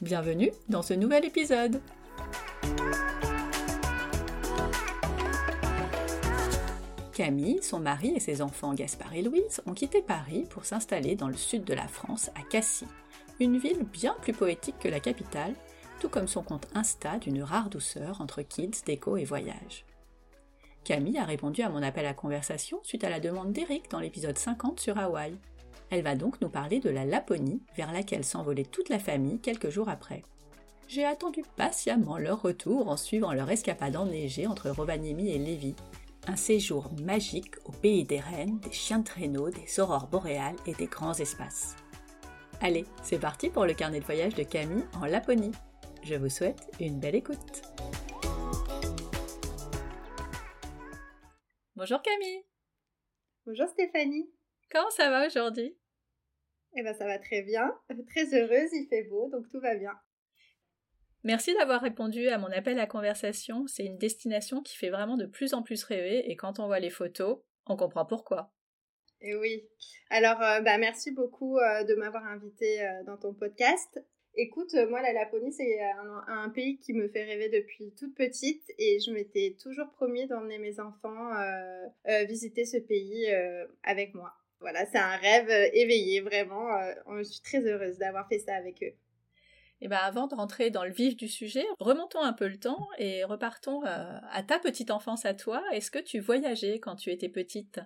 Bienvenue dans ce nouvel épisode. Camille, son mari et ses enfants Gaspard et Louise ont quitté Paris pour s'installer dans le sud de la France, à Cassis, une ville bien plus poétique que la capitale, tout comme son compte Insta d'une rare douceur entre kids, déco et voyage. Camille a répondu à mon appel à conversation suite à la demande d'Eric dans l'épisode 50 sur Hawaï. Elle va donc nous parler de la Laponie, vers laquelle s'envolait toute la famille quelques jours après. J'ai attendu patiemment leur retour en suivant leur escapade enneigée entre Rovaniemi et Lévis, un séjour magique au pays des rennes, des chiens de traîneau, des aurores boréales et des grands espaces. Allez, c'est parti pour le carnet de voyage de Camille en Laponie. Je vous souhaite une belle écoute. Bonjour Camille. Bonjour Stéphanie. Comment ça va aujourd'hui? Eh ben ça va très bien, très heureuse, il fait beau, donc tout va bien. Merci d'avoir répondu à mon appel à conversation. C'est une destination qui fait vraiment de plus en plus rêver et quand on voit les photos, on comprend pourquoi. Et eh oui. Alors, euh, bah, merci beaucoup euh, de m'avoir invité euh, dans ton podcast. Écoute, moi, la Laponie, c'est un, pays qui me fait rêver depuis toute petite et je m'étais toujours promis d'emmener mes enfants visiter ce pays avec moi. Voilà, c'est un rêve éveillé, vraiment. je suis très heureuse d'avoir fait ça avec eux. Et ben avant de rentrer dans le vif du sujet, remontons un peu le temps et repartons euh, à ta petite enfance à toi. Est-ce que tu voyageais quand tu étais petite?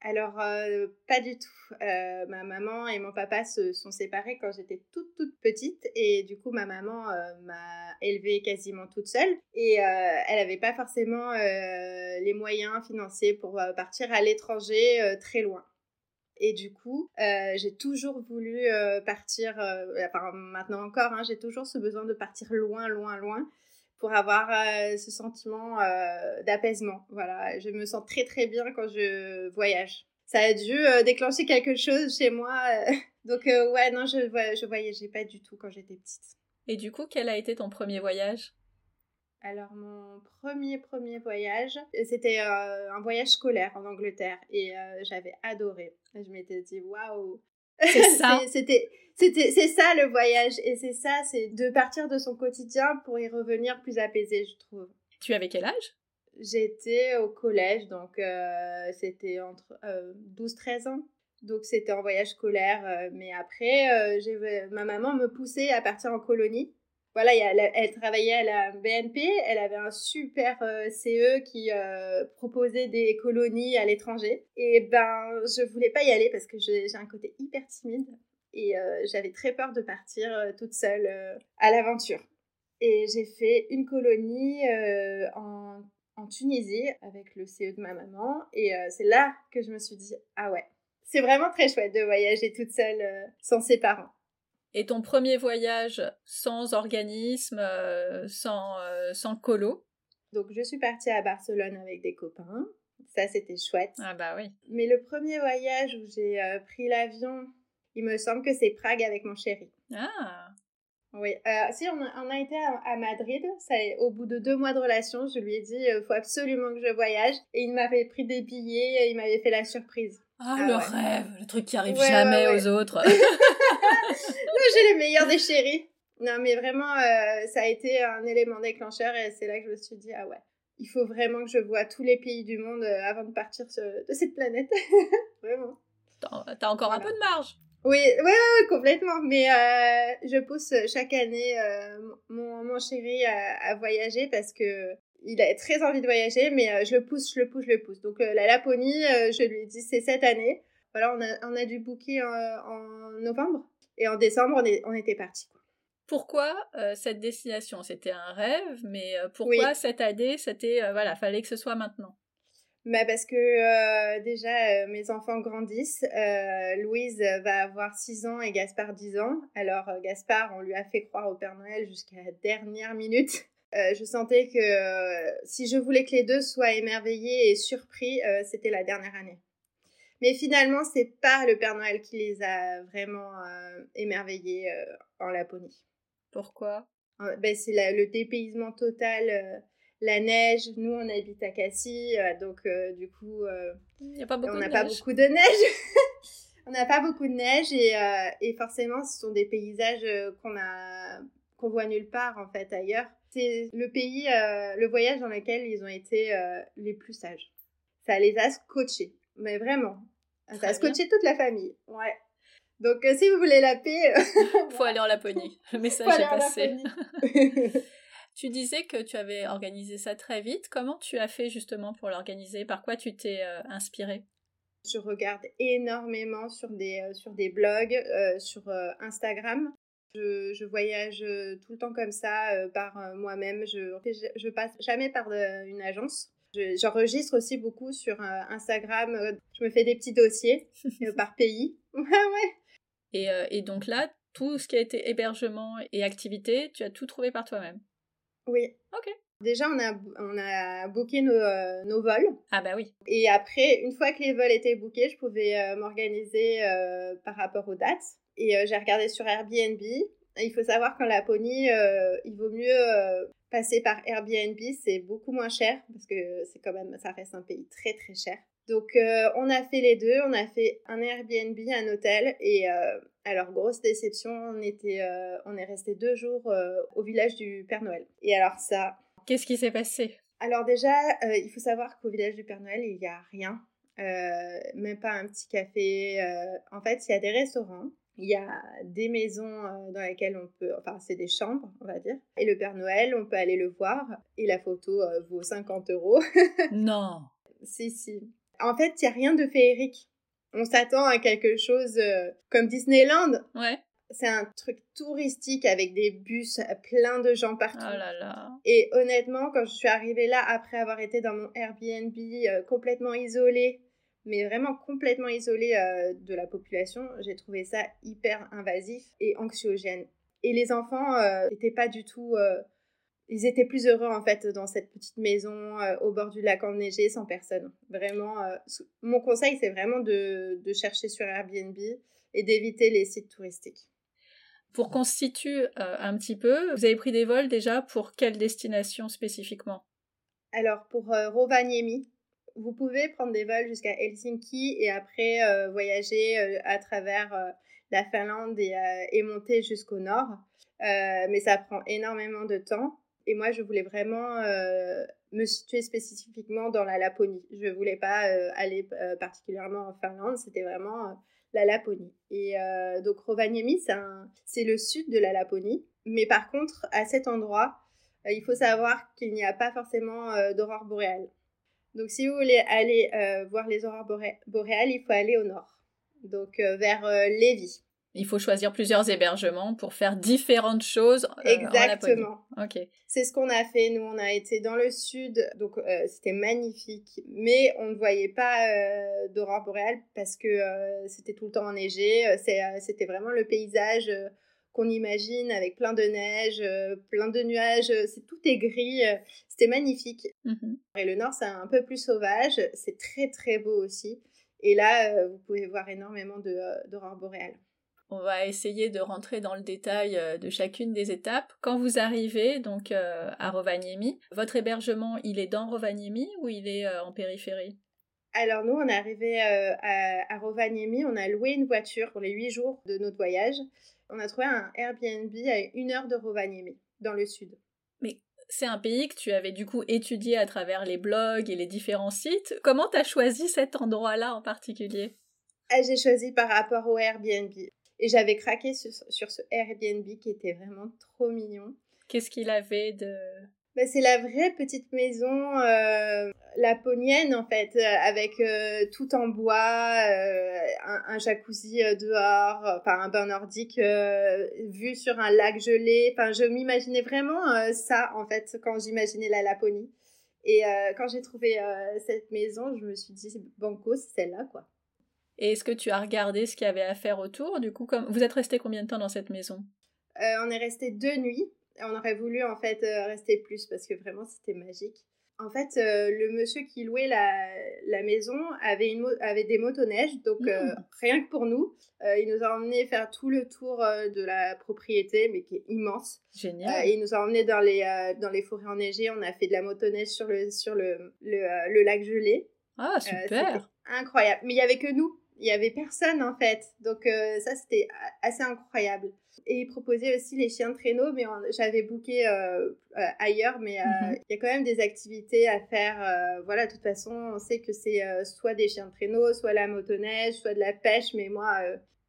Alors, euh, pas du tout. Euh, ma maman et mon papa se sont séparés quand j'étais toute, toute petite. Et du coup, ma maman m'a élevée quasiment toute seule. Et elle n'avait pas forcément les moyens financiers pour partir à l'étranger très loin. Et du coup, euh, j'ai toujours voulu euh, partir, euh, enfin maintenant encore, hein, j'ai toujours ce besoin de partir loin, loin, loin pour avoir ce sentiment d'apaisement. Voilà, je me sens très très bien quand je voyage. Ça a dû déclencher quelque chose chez moi. Donc ouais, non, je, je voyageais pas du tout quand j'étais petite. Et du coup, quel a été ton premier voyage? Alors mon premier premier voyage, c'était euh, un voyage scolaire en Angleterre et euh, j'avais adoré. Je m'étais dit waouh. C'est ça. c'était c'était c'est ça le voyage et c'est ça c'est de partir de son quotidien pour y revenir plus apaisé, je trouve. Tu avais quel âge? J'étais au collège donc euh, c'était entre 12 13 ans. Donc c'était un voyage scolaire mais après j'ai ma maman me poussait à partir en colonie voilà, elle, travaillait à la BNP, elle avait un super euh, CE qui euh, proposait des colonies à l'étranger. Et ben, je voulais pas y aller parce que j'ai un côté hyper timide et euh, j'avais très peur de partir toute seule à l'aventure. Et j'ai fait une colonie en, en, Tunisie avec le CE de ma maman et c'est là que je me suis dit, ah ouais, c'est vraiment très chouette de voyager toute seule sans ses parents. Et ton premier voyage sans organisme, euh, sans, euh, sans colo? Donc je suis partie à Barcelone avec des copains. Ça c'était chouette. Ah bah oui. Mais le premier voyage où j'ai euh, pris l'avion, il me semble que c'est Prague avec mon chéri. Ah. Oui, si on a, on a été à, Madrid, ça, au bout de deux mois de relation, je lui ai dit il faut absolument que je voyage et il m'avait pris des billets, et il m'avait fait la surprise. Ah, ah le rêve, le truc qui arrive jamais aux autres. j'ai les meilleurs des chéris. Non, mais vraiment, euh, ça a été un élément déclencheur et c'est là que je me suis dit, ah ouais, il faut vraiment que je vois tous les pays du monde euh, avant de partir de cette planète. vraiment. T'as encore un peu de marge. Oui, oui, oui, complètement. Mais euh, je pousse chaque année euh, mon, mon chéri à, voyager parce que il a très envie de voyager, mais euh, je le pousse, je le pousse, je le pousse. Donc la Laponie, je lui ai dit c'est cette année. Voilà, on a, on a dû booker en novembre et en décembre on, est, on était parti. Pourquoi cette destination? C'était un rêve, mais pourquoi cette année C'était voilà, fallait que ce soit maintenant? Bah parce que euh, déjà, euh, mes enfants grandissent. Euh, Louise va avoir 6 ans et Gaspard 10 ans. Alors, Gaspard, on lui a fait croire au Père Noël jusqu'à la dernière minute. Je sentais que si je voulais que les deux soient émerveillés et surpris, c'était la dernière année. Mais finalement, c'est pas le Père Noël qui les a vraiment émerveillés en Laponie. Pourquoi? Ben, C'est le dépaysement total la neige. Nous, on habite à Cassis, euh, donc euh, du coup, euh, a pas beaucoup on n'a pas beaucoup de neige. on n'a pas beaucoup de neige et, et, forcément, ce sont des paysages qu'on a qu'on voit nulle part en fait ailleurs. C'est le pays, le voyage dans lequel ils ont été les plus sages. Ça les a scotchés, mais vraiment. ça a scotché toute la famille. Ouais. Donc, si vous voulez la paix, faut aller en Laponie. Le message est passé. Tu disais que tu avais organisé ça très vite. Comment tu as fait justement pour l'organiser? Par quoi tu t'es euh, inspiré Je regarde énormément sur des, euh, sur des blogs, euh, sur Instagram. Je, je, voyage tout le temps comme ça par moi-même. Je, je passe jamais par une agence. J'enregistre aussi beaucoup sur Instagram. Je me fais des petits dossiers par pays. ouais, ouais. Et, et donc là, tout ce qui a été hébergement et activité, tu as tout trouvé par toi-même? Oui. Ok. Déjà, on a, on a booké nos, euh, nos, vols. Ah bah oui. Et après, une fois que les vols étaient bookés, je pouvais euh, m'organiser euh, par rapport aux dates. Et j'ai regardé sur Airbnb. Il faut savoir qu'en Laponie, il vaut mieux passer par Airbnb. C'est beaucoup moins cher parce que c'est quand même, ça reste un pays très très cher. Donc, on a fait les deux. On a fait un Airbnb, un hôtel. Et alors, grosse déception, on, était, euh, on est resté deux jours euh, au village du Père Noël. Et alors ça... Qu'est-ce qui s'est passé? Alors déjà, euh, il faut savoir qu'au village du Père Noël, il n'y a rien. même pas un petit café. en fait, il y a des restaurants. Il y a des maisons dans lesquelles on peut... Enfin, c'est des chambres, on va dire. Et le Père Noël, on peut aller le voir. Et la photo vaut 50 euros. non Si, si. En fait, il n'y a rien de féerique on s'attend à quelque chose euh, comme Disneyland. Ouais. C'est un truc touristique avec des bus, euh, plein de gens partout. Oh là là. Et honnêtement, quand je suis arrivée là, après avoir été dans mon Airbnb euh, complètement isolée, mais vraiment complètement isolée de la population, j'ai trouvé ça hyper invasif et anxiogène. Et les enfants n'étaient pas du tout ils étaient plus heureux en fait dans cette petite maison euh, au bord du lac enneigé sans personne. Vraiment, euh, mon conseil c'est vraiment de, de, chercher sur Airbnb et d'éviter les sites touristiques. Pour constituer euh, un petit peu, vous avez pris des vols déjà pour quelle destination spécifiquement? Alors pour Rovaniemi, vous pouvez prendre des vols jusqu'à Helsinki et après voyager à travers la Finlande et, et monter jusqu'au nord. mais ça prend énormément de temps. Et moi, je voulais vraiment euh, me situer spécifiquement dans la Laponie. Je ne voulais pas euh, aller euh, particulièrement en Finlande, c'était vraiment la Laponie. Et donc Rovaniemi, c'est le sud de la Laponie. Mais par contre, à cet endroit, il faut savoir qu'il n'y a pas forcément d'aurore boréale. Donc si vous voulez aller voir les aurores boréales, il faut aller au nord, donc vers Lévis. Il faut choisir plusieurs hébergements pour faire différentes choses. Euh, Exactement. ok. C'est ce qu'on a fait. Nous, on a été dans le sud, donc euh, c'était magnifique, mais on ne voyait pas euh, d'aurore boréale parce que c'était tout le temps enneigé. C'était vraiment le paysage qu'on imagine avec plein de neige, plein de nuages. C'est tout est gris. c'était magnifique. Mhm. Et le nord, c'est un peu plus sauvage. C'est très très beau aussi. Et là, vous pouvez voir énormément d'aurore boréale. On va essayer de rentrer dans le détail euh, de chacune des étapes. Quand vous arrivez donc euh, à Rovaniemi, votre hébergement, il est dans Rovaniemi ou il est euh, en périphérie? Alors nous, on est arrivé à, Rovaniemi, on a loué une voiture pour les huit jours de notre voyage. On a trouvé un Airbnb à une heure de Rovaniemi, dans le sud. Mais c'est un pays que tu avais du coup étudié à travers les blogs et les différents sites. Comment tu as choisi cet endroit-là en particulier? Ah, j'ai choisi par rapport au Airbnb. Et j'avais craqué sur, sur, ce Airbnb qui était vraiment trop mignon. Qu'est-ce qu'il avait de... Ben, c'est la vraie petite maison euh, laponienne en fait, euh, avec euh, tout en bois, un, un, jacuzzi dehors, enfin un bain nordique vu sur un lac gelé. Enfin, je m'imaginais vraiment ça en fait quand j'imaginais la Laponie. Et quand j'ai trouvé cette maison, je me suis dit banco, c'est celle-là quoi. Et est-ce que tu as regardé ce qu'il y avait à faire autour Du coup, comme vous êtes resté combien de temps dans cette maison? On est resté deux nuits. On aurait voulu en fait rester plus parce que vraiment c'était magique. En fait, euh, le monsieur qui louait la, la maison avait, une avait des motoneiges, donc euh, mmh. rien que pour nous. Euh, il nous a emmenés faire tout le tour de la propriété, mais qui est immense. Génial. il nous a emmenés dans les, dans les forêts enneigées. On a fait de la motoneige sur le, sur le, le, le lac gelé. Ah, super. incroyable. Mais il y avait que nous il y avait personne en fait. Donc euh, ça c'était assez incroyable. Et il proposait aussi les chiens de traîneau, mais j'avais booké euh, euh, ailleurs, mais mhm. il y a quand même des activités à faire. voilà, de toute façon, on sait que c'est soit des chiens de traîneau, soit la motoneige, soit de la pêche, mais moi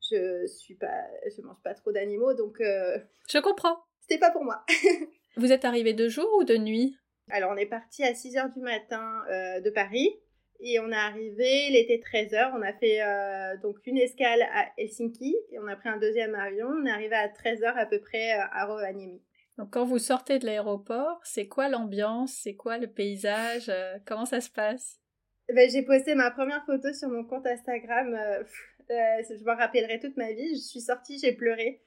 je suis pas, je mange pas trop d'animaux, donc. Je comprends. C'était pas pour moi. Vous êtes arrivé de jour ou de nuit? Alors on est parti à 6 h du matin de Paris. Et on est arrivé, il était 13h, on a fait euh, donc une escale à Helsinki et on a pris un deuxième avion, on est arrivé à 13h à peu près euh, à Rovaniemi. Donc quand vous sortez de l'aéroport, c'est quoi l'ambiance, c'est quoi le paysage, euh, comment ça se passe? Ben, J'ai posté ma première photo sur mon compte Instagram, je m'en rappellerai toute ma vie, je suis sortie, j'ai pleuré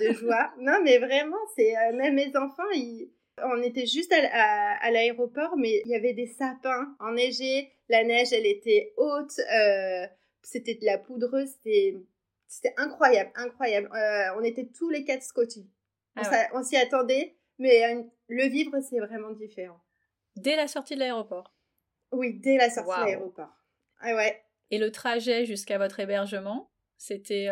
de joie. Non mais vraiment, c'est même mes enfants, ils on était juste à, l'aéroport, mais il y avait des sapins enneigés. La neige, elle était haute. Euh, c'était de la poudreuse. C'était incroyable, incroyable. Euh, on était tous les quatre scotty. Ah on s'y attendait, mais euh, le vivre, c'est vraiment différent. Dès la sortie de l'aéroport Oui, dès la sortie de l'aéroport. Ah ouais. Et le trajet jusqu'à votre hébergement, c'était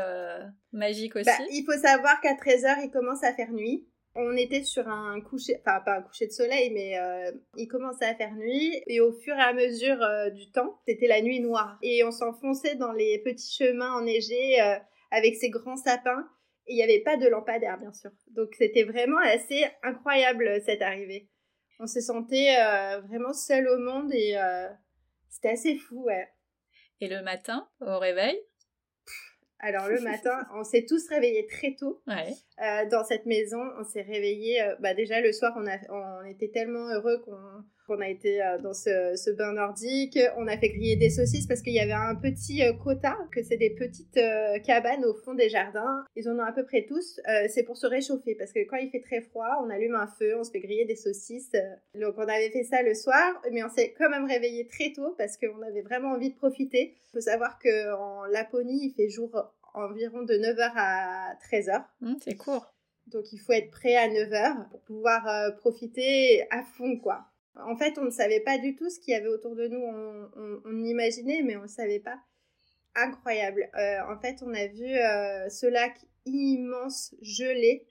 magique bah, aussi? Il faut savoir qu'à 13h, il commence à faire nuit. On était sur un coucher, enfin pas un coucher de soleil, mais euh, il commençait à faire nuit et au fur et à mesure euh, du temps, c'était la nuit noire. Et on s'enfonçait dans les petits chemins enneigés euh, avec ces grands sapins et il n'y avait pas de lampadaire bien sûr. Donc c'était vraiment assez incroyable cette arrivée. On se sentait vraiment seul au monde et c'était assez fou, ouais. Et le matin, au réveil? Alors le matin, on s'est tous réveillés très tôt euh, dans cette maison. On s'est réveillés, euh, bah déjà le soir, on, a, on était tellement heureux qu'on on a été euh, dans ce, bain nordique. On a fait griller des saucisses parce qu'il y avait un petit euh, quota, que c'est des petites euh, cabanes au fond des jardins. Ils en ont à peu près tous. c'est pour se réchauffer parce que quand il fait très froid, on allume un feu, on se fait griller des saucisses. Donc on avait fait ça le soir, mais on s'est quand même réveillé très tôt parce qu'on avait vraiment envie de profiter. Il faut savoir qu'en Laponie, il fait jour environ de 9h à 13h. Mmh, c'est court. Donc il faut être prêt à 9h pour pouvoir profiter à fond, quoi. En fait, on ne savait pas du tout ce qu'il y avait autour de nous. On, imaginait, mais on ne savait pas. Incroyable. Euh, en fait, on a vu euh, ce lac immense gelé.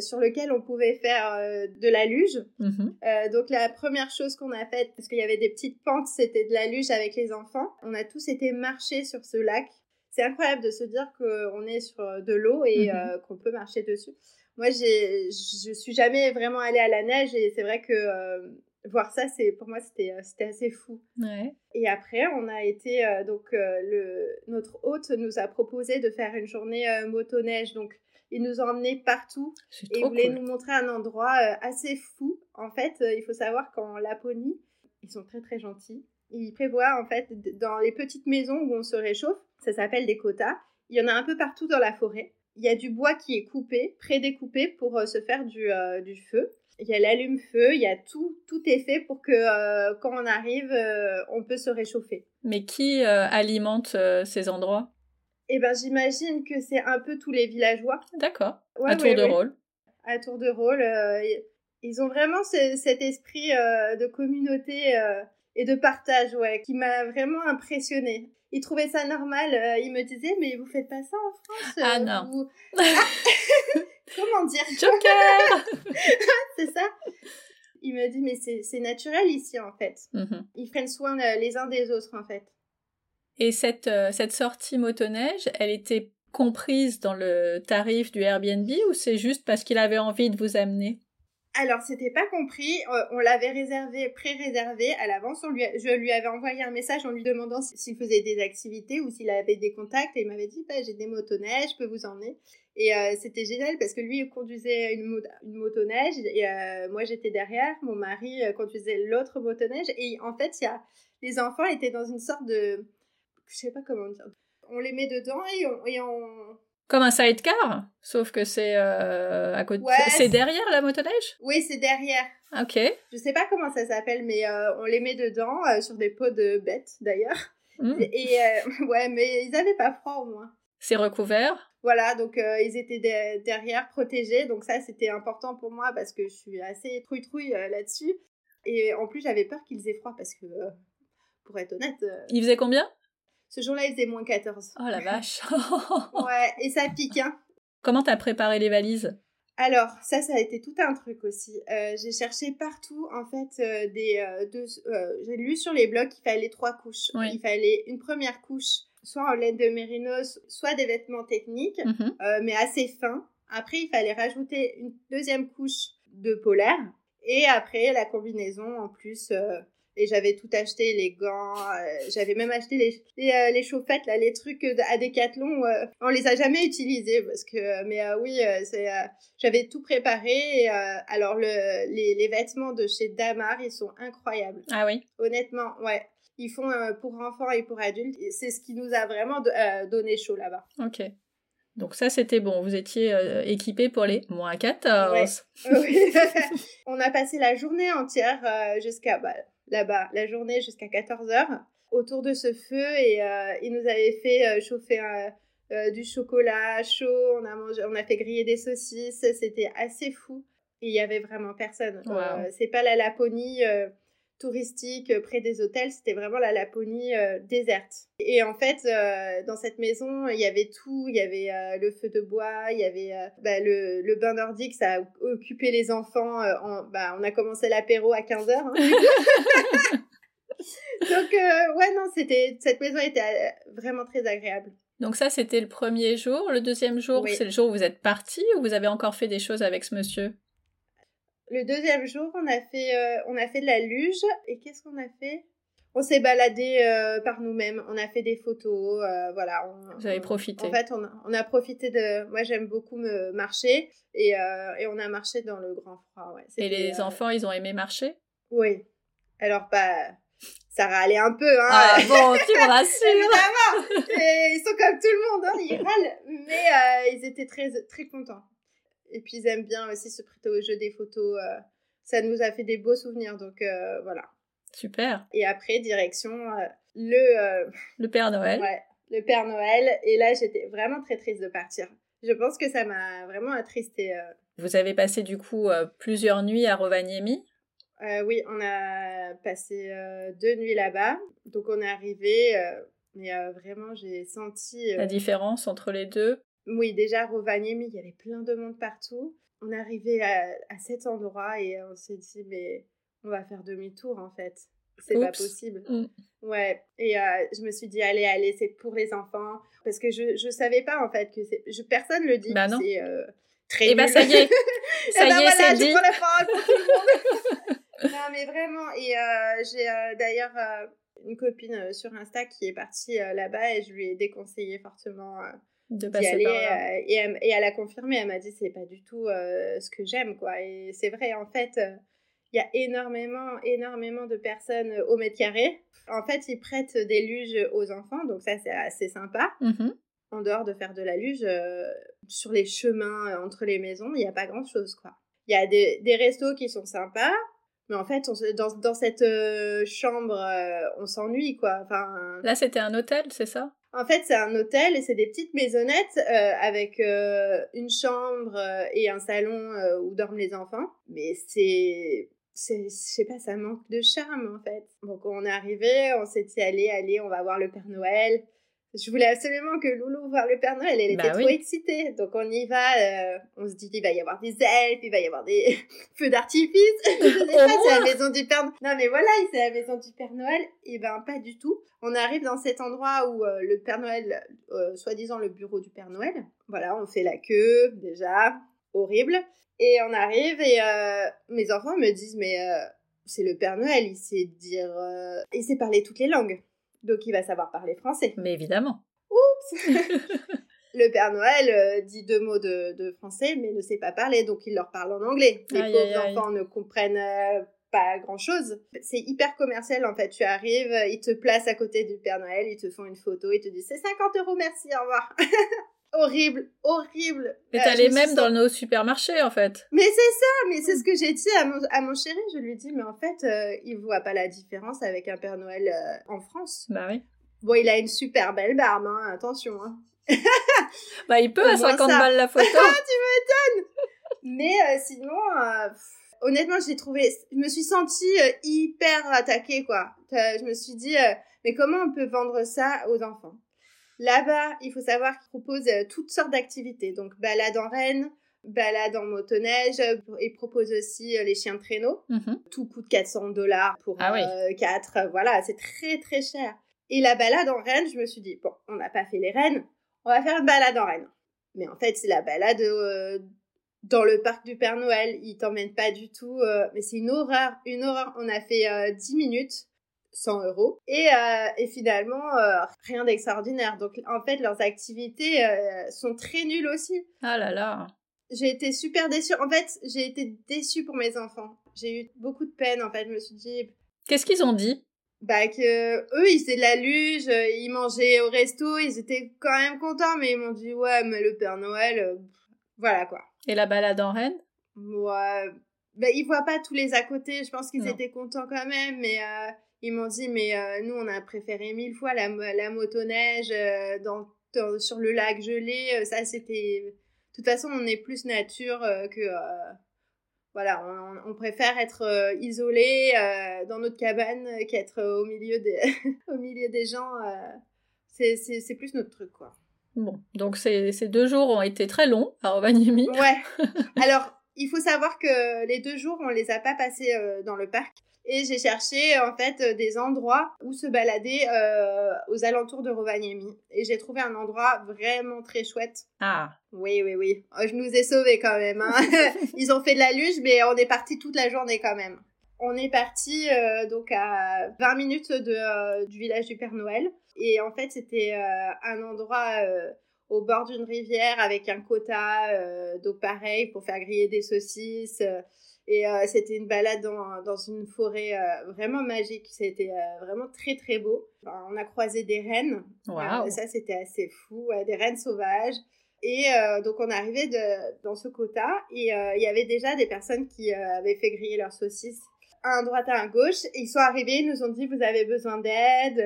sur lequel on pouvait faire euh, de la luge. Mm-hmm. donc la première chose qu'on a faite, parce qu'il y avait des petites pentes, c'était de la luge avec les enfants. On a tous été marcher sur ce lac. C'est incroyable de se dire qu'on est sur de l'eau et mm-hmm. qu'on peut marcher dessus moi, j'ai, je suis jamais vraiment allée à la neige et c'est vrai que euh, voir ça, c'est pour moi, c'était, euh, c'était assez fou. Ouais. Et après, on a été euh, donc le notre hôte nous a proposé de faire une journée motoneige. Donc, il nous a emmenés partout et il voulait nous montrer un endroit assez fou. En fait, il faut savoir qu'en Laponie, ils sont très très gentils. Ils prévoient en fait dans les petites maisons où on se réchauffe, ça s'appelle des quotas. Il y en a un peu partout dans la forêt il y a du bois qui est coupé, prédécoupé pour euh, se faire du, euh, du feu. Il y a l'allume-feu, il y a tout, tout est fait pour que euh, quand on arrive, on peut se réchauffer. Mais qui alimente ces endroits? Eh ben, j'imagine que c'est un peu tous les villageois. D'accord. à tour de rôle. À tour de rôle. ils ont vraiment cet esprit de communauté et de partage, ouais, qui m'a vraiment impressionnée il trouvait ça normal. Euh, il me disait, mais vous faites pas ça en France Ah euh, non. Comment dire? Joker C'est ça. Il me dit, mais c'est naturel ici en fait. Mhm. Ils prennent soin euh, les uns des autres en fait. Et cette, cette sortie motoneige, elle était comprise dans le tarif du Airbnb ou c'est juste parce qu'il avait envie de vous amener? Alors, c'était pas compris. Euh, on l'avait réservé, pré-réservé à l'avance. je lui avais envoyé un message en lui demandant s'il faisait des activités ou s'il avait des contacts. Et il m'avait dit, bah, j'ai des motoneiges, je peux vous emmener. Et euh, c'était génial parce que lui, conduisait une, motoneige. Et euh, moi, j'étais derrière. Mon mari conduisait l'autre motoneige. Et en fait, les enfants étaient dans une sorte de... Je sais pas comment dire. On les met dedans et on comme un sidecar, sauf que c'est euh, à côté. c'est derrière la motoneige Oui, c'est derrière. Ok. Je sais pas comment ça s'appelle, mais euh, on les met dedans euh, sur des pots de bêtes d'ailleurs. Hmm. Et ouais, mais ils avaient pas froid au moins. C'est recouvert? Voilà, donc ils étaient derrière, protégés. Donc ça, c'était important pour moi parce que je suis assez trouille-trouille là-dessus. Et en plus, j'avais peur qu'ils aient froid parce que, pour être honnête. Il faisait combien? Ce jour-là, il faisait moins 14. Oh la vache Ouais, et ça pique, hein. Comment t'as préparé les valises? Alors, ça, ça a été tout un truc aussi. Euh, j'ai cherché partout, en fait, euh, des, euh, j'ai lu sur les blogs qu'il fallait trois couches. Il fallait une première couche, soit en laine de mérinos, soit des vêtements techniques, mhm. mais assez fins. Après, il fallait rajouter une deuxième couche de polaire. Et après, la combinaison en plus et j'avais tout acheté, les gants, euh, j'avais même acheté les, les, euh, les, chaufferettes, là, les trucs à Decathlon. Euh, on les a jamais utilisés parce que, mais oui, c'est, j'avais tout préparé. alors, le, les, les, vêtements de chez Damar, ils sont incroyables. Ah oui Honnêtement, ouais. Ils font pour enfants et pour adultes. C'est ce qui nous a vraiment donné chaud là-bas. Ok. Donc ça, c'était bon. Vous étiez équipé pour les moins 14. Oui. on a passé la journée entière jusqu'à... Bah, là-bas la journée jusqu'à 14h autour de ce feu et euh, il nous avait fait euh, chauffer euh, du chocolat chaud, on a, mangé, on a fait griller des saucisses, c'était assez fou. Il y avait vraiment personne. c'est pas la Laponie touristique près des hôtels, c'était vraiment la Laponie déserte. Et en fait, dans cette maison, il y avait tout, il y avait le feu de bois, il y avait bah, le, le, bain nordique, ça a occupé les enfants. bah, on a commencé l'apéro à 15h. Hein. Donc, ouais, non, c'était, cette maison était vraiment très agréable. Donc ça, c'était le premier jour. Le deuxième jour, c'est le jour où vous êtes parti ou vous avez encore fait des choses avec ce monsieur? Le deuxième jour, on a fait, euh, on a fait de la luge. Et qu'est-ce qu'on a fait? On s'est baladé euh, par nous-mêmes. On a fait des photos. Euh, voilà. Vous avez profité. En fait, on a, on a profité de. Moi, j'aime beaucoup me marcher. Et, et, on a marché dans le grand froid. Ouais. Et les enfants, ils ont aimé marcher? Oui. Alors, pas. Ça râlait un peu, hein. Ah, bon, tu me rassures. Évidemment. ils sont comme tout le monde, hein. Ils râlent. Mais ils étaient très, très contents. Et puis ils aiment bien aussi se prêter au jeu des photos. Euh, ça nous a fait des beaux souvenirs, donc euh, voilà. Super. Et après, direction euh, le... le Père Noël. Ouais, le Père Noël. Et là, j'étais vraiment très triste de partir. Je pense que ça m'a vraiment attristée. Vous avez passé du coup plusieurs nuits à Rovaniemi? Oui, on a passé deux nuits là-bas. Donc on est arrivé, mais vraiment j'ai senti... La différence entre les deux? Oui, déjà, Rovaniemi, il y avait plein de monde partout. On est arrivé à, cet endroit et on s'est dit, mais on va faire demi-tour en fait. C'est pas possible. Mm. Ouais. Et euh, je me suis dit, allez, allez, c'est pour les enfants. Parce que je, je savais pas en fait que c'est. Je, personne le dit. Bah non. C'est euh, très. Et eh bah ça y est. ça et y ben est, c'est dit. la parole pour tout le monde. non, mais vraiment. Et euh, j'ai d'ailleurs une copine sur Insta qui est partie là-bas et je lui ai déconseillé fortement de passer par euh, et, elle, et, elle, a confirmé, elle m'a dit c'est pas du tout euh, ce que j'aime quoi. Et c'est vrai, en fait, euh, il y a énormément, énormément de personnes au mètre carré. En fait, ils prêtent des luges aux enfants, donc ça c'est assez sympa. Mmh en dehors de faire de la luge, sur les chemins entre les maisons, il n'y a pas grand chose quoi. Il y a des, des, restos qui sont sympas, mais en fait, on dans, dans cette chambre, on s'ennuie quoi. Enfin, Là, c'était un hôtel, c'est ça? en fait, c'est un hôtel et c'est des petites maisonnettes euh, avec euh, une chambre euh, et un salon où dorment les enfants. Mais c'est, c'est, je sais pas, ça manque de charme en fait. Donc on est arrivé, on s'est dit allez, allez, on va voir le Père Noël. Je voulais absolument que Loulou voit le Père Noël. Elle était Bah trop excitée. Donc on y va. euh, on se dit il va y avoir des elfes, il va y avoir des feux d'artifice. Je sais Au pas, c'est la moins. maison du Père Noël. Non mais voilà, c'est la maison du Père Noël. Et ben pas du tout. On arrive dans cet endroit où euh, le Père Noël, euh, soi-disant le bureau du Père Noël. Voilà, on fait la queue déjà, horrible. Et on arrive et mes enfants me disent mais c'est le Père Noël, il sait dire, il sait parler toutes les langues. Donc il va savoir parler français. Mais évidemment. Le Père Noël euh, dit deux mots de, de français, mais ne sait pas parler, donc il leur parle en anglais. Les Aïe, pauvres aïe, aïe. enfants ne comprennent euh, pas grand-chose. C'est hyper commercial, en fait. Tu arrives, ils te placent à côté du Père Noël, ils te font une photo, ils te disent c'est 50 euros, merci, au revoir. horrible, horrible. Mais Euh, t'allais je me même suis dans nos supermarchés, en fait. mais c'est ça, mais c'est ce que j'ai dit à mon, à mon chéri. Je lui dis, mais en fait, euh, il voit pas la différence avec un Père Noël euh, en France. Bah oui. Bon, il a une super belle barbe, hein, attention. Hein. Bah il peut Au à moins 50 ça. balles la photo. Mais euh, sinon, euh, pff, honnêtement, j'ai trouvé, je me suis sentie euh, hyper attaquée, quoi. Euh, je me suis dit, euh, mais comment on peut vendre ça aux enfants? Là-bas, il faut savoir qu'ils proposent euh, toutes sortes d'activités. Donc, balade en renne, balade en motoneige. euh, Ils proposent aussi euh, les chiens de traîneau. Mhm. Tout coûte 400 dollars pour Ah oui. 4. voilà, c'est très très cher. Et la balade en Rennes, je me suis dit, bon, on n'a pas fait les Rennes, on va faire une balade en Rennes. Mais en fait, c'est la balade euh, dans le parc du Père Noël. Ils t'emmènent pas du tout. euh, mais c'est une horreur, une horreur. On a fait euh, 10 minutes, 100 euros. Et, euh, et finalement, euh, rien d'extraordinaire. Donc, en fait, leurs activités euh, sont très nulles aussi. Ah là là. J'ai été super déçue. En fait, j'ai été déçue pour mes enfants. J'ai eu beaucoup de peine. En fait, je me suis dit, Qu'est-ce qu'ils ont dit? bah que eux ils faisaient de la luge, ils mangeaient au resto, ils étaient quand même contents, mais ils m'ont dit ouais mais le Père Noël, voilà quoi. Et la balade en Rennes Ouais, bah ils voient pas tous les à côté, je pense qu'ils étaient contents quand même, mais euh, ils m'ont dit mais euh, nous on a préféré mille fois la, la motoneige euh, dans, dans- sur le lac gelé, euh, ça c'était... De toute façon on est plus nature euh, que... voilà, on, on préfère être isolé dans notre cabane qu'être au milieu des au milieu des gens. c'est plus notre truc quoi. Bon, donc ces, ces deux jours ont été très longs à Rovaniemi. Ouais. Alors il faut savoir que les deux jours on les a pas passés dans le parc et j'ai cherché en fait euh, des endroits où se balader euh, aux alentours de Rovaniemi et j'ai trouvé un endroit vraiment très chouette. Ah, Oui, oui, oui. Oh, Je nous ai sauvés quand même. hein. Ils ont fait de la luge, mais on est parti toute la journée quand même. On est parti euh, donc à 20 minutes de, euh, du village du Père Noël. Et en fait, c'était un endroit au bord d'une rivière avec un quota d'eau pareil pour faire griller des saucisses. Et euh, c'était une balade dans, dans une forêt euh, vraiment magique. C'était euh, vraiment très très beau. Enfin, on a croisé des rennes. waouh. Euh, ça, c'était assez fou. des rennes sauvages. Et donc, on est arrivé de, dans ce quota et il y avait déjà des personnes qui avaient fait griller leurs saucisses à un droite à un gauche. Ils sont arrivés, ils nous ont dit, vous avez besoin d'aide,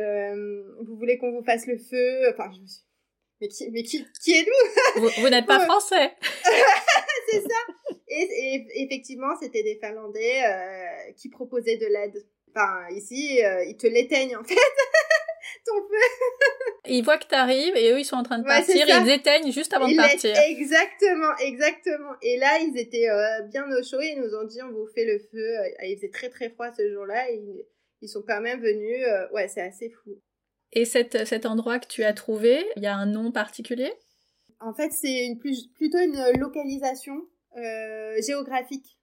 vous voulez qu'on vous fasse le feu? Enfin, je me suis... Mais qui, mais qui, qui êtes-vous? Vous, vous n'êtes pas français C'est ça et, et effectivement, c'était des Finlandais euh, qui proposaient de l'aide. Enfin, ici, euh, ils te l'éteignent, en fait, ton feu. Ils voient que t'arrives et eux ils sont en train de Ouais, partir, ils éteignent juste avant de partir. Exactement, exactement. Et là, ils étaient euh, bien au chaud. Ils nous ont dit, on vous fait le feu. Et il faisait très très froid ce jour-là. et Ils, ils sont quand même venus. ouais, c'est assez fou. Et cet, cet endroit que tu as trouvé, il y a un nom particulier? En fait, c'est une plus, plutôt une localisation géographique.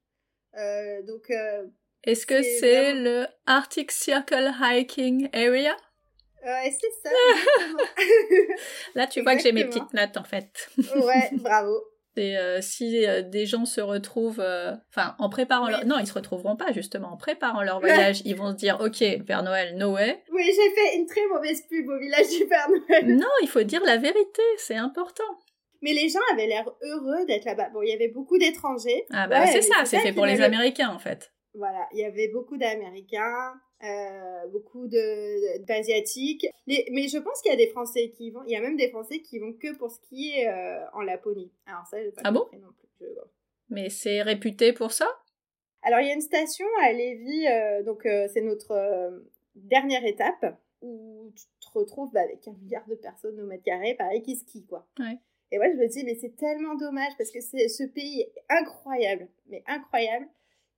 Euh, donc, euh, Est-ce que C'est c'est vraiment- le Arctic Circle Hiking Area? Euh, c'est ça? Là, tu vois que j'ai mes petites notes en fait. ouais, bravo. Et euh, si euh, des gens se retrouvent, euh, enfin, en préparant Oui. leur... Non, ils se retrouveront pas, justement. En préparant leur voyage, ils vont se dire, OK, Père Noël, no way. Oui, j'ai fait une très mauvaise pub au village du Père Noël. non, il faut dire la vérité, c'est important. Mais les gens avaient l'air heureux d'être là-bas. Bon, il y avait beaucoup d'étrangers. Ah bah Ouais, c'est ça, c'est fait pour les Américains, en fait. Voilà, il y avait beaucoup d'Américains, euh, beaucoup d'Asiatiques. Mais je pense qu'il y a des Français qui vont. Il y a même des Français qui vont que pour skier euh, en Laponie. Alors ça, j'ai pas Ah bon? compris non plus. Je- Mais c'est réputé pour ça? Alors il y a une station à Lévis, euh, donc euh, c'est notre euh, dernière étape où tu te retrouve bah, avec un milliard de personnes au mètre carré, pareil, qui skient, quoi. Ouais. Et moi, je me dis, mais c'est tellement dommage parce que c'est ce pays est incroyable, mais incroyable.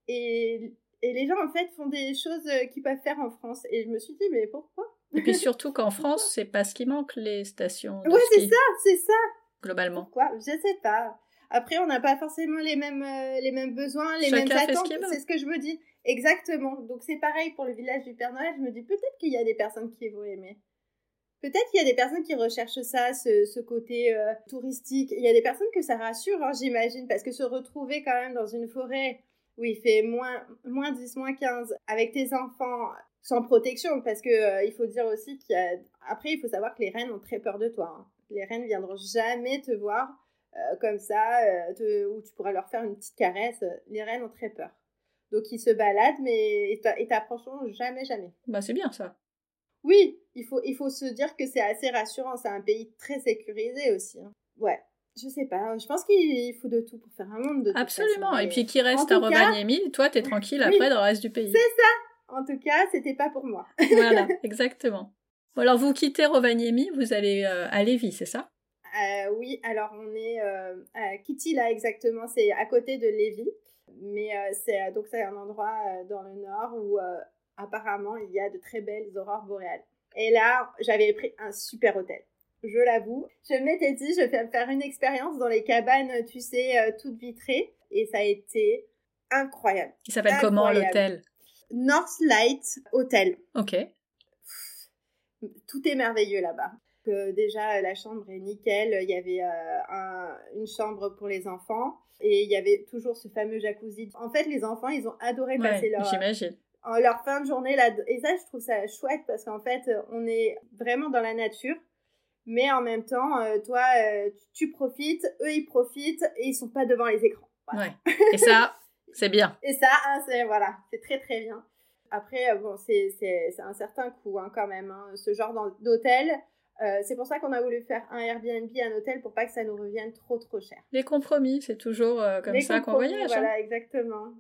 Et, et les gens, en fait, font des choses euh, qu'ils peuvent faire en France. Et je me suis dit, mais pourquoi? Et puis surtout qu'en France, c'est pas ce qui manque, les stations. De Ouais, c'est ça, c'est ça. Globalement. Pourquoi? Je sais pas. Après, on n'a pas forcément les mêmes, euh, les mêmes besoins, les mêmes Chacun attentes. C'est ce que je me dis. Exactement. Donc, c'est pareil pour le village du Père Noël. Je me dis peut-être qu'il y a des personnes qui vont aimer. Peut-être qu'il y a des personnes qui recherchent ça, ce, ce côté euh, touristique. Il y a des personnes que ça rassure, hein, j'imagine, parce que se retrouver quand même dans une forêt où il fait moins, moins 10, moins 15, avec tes enfants sans protection, parce que euh, il faut dire aussi qu'il y a... Après, il faut savoir que les reines ont très peur de toi. hein. Les reines viendront jamais te voir euh, comme ça, où tu pourras leur faire une petite caresse. Les reines ont très peur. Donc, ils se baladent, mais ils t'approcheront jamais, jamais. Bah, c'est bien ça. Oui, il faut, il faut se dire que c'est assez rassurant. C'est un pays très sécurisé aussi. hein. Ouais, je sais pas. Je pense qu'il faut de tout pour faire un monde de Absolument. façon, Et puis qui reste à cas- Rovaniemi, toi, t'es tranquille Oui. après dans le reste du pays. En tout cas, c'était pas pour moi. voilà, exactement. Bon, alors, vous quittez Rovaniemi, vous allez euh, à Lévis, c'est ça? Euh, oui, alors on est euh, à Kitty là exactement, c'est à côté de Lévis, mais c'est donc c'est un endroit dans le nord où apparemment il y a de très belles aurores boréales. Et là, j'avais pris un super hôtel. Je l'avoue, je m'étais dit, je vais faire une expérience dans les cabanes, tu sais, euh, toutes vitrées, et ça a été incroyable. Il s'appelle comment l'hôtel? North Light Hotel. Ok. tout est merveilleux là-bas. Déjà, la chambre est nickel. Il y avait euh, un- une chambre pour les enfants et il y avait toujours ce fameux jacuzzi. En fait, les enfants, ils ont adoré passer Ouais, leur, j'imagine. En leur fin de journée là. Et ça, je trouve ça chouette parce qu'en fait, on est vraiment dans la nature. Mais en même temps, euh, toi, euh, tu profites, eux, ils profitent et ils sont pas devant les écrans. Voilà. Ouais. Et ça, c'est bien. Et ça, hein, c'est voilà, c'est très très bien. Après, euh, bon, c'est un certain coût hein, quand même, hein, ce genre d'hôtel. Euh, c'est pour ça qu'on a voulu faire un Airbnb, un hôtel, pour pas que ça nous revienne trop trop cher. Les compromis, c'est toujours euh, comme Les ça qu'on voyage. hein. Voilà, exactement.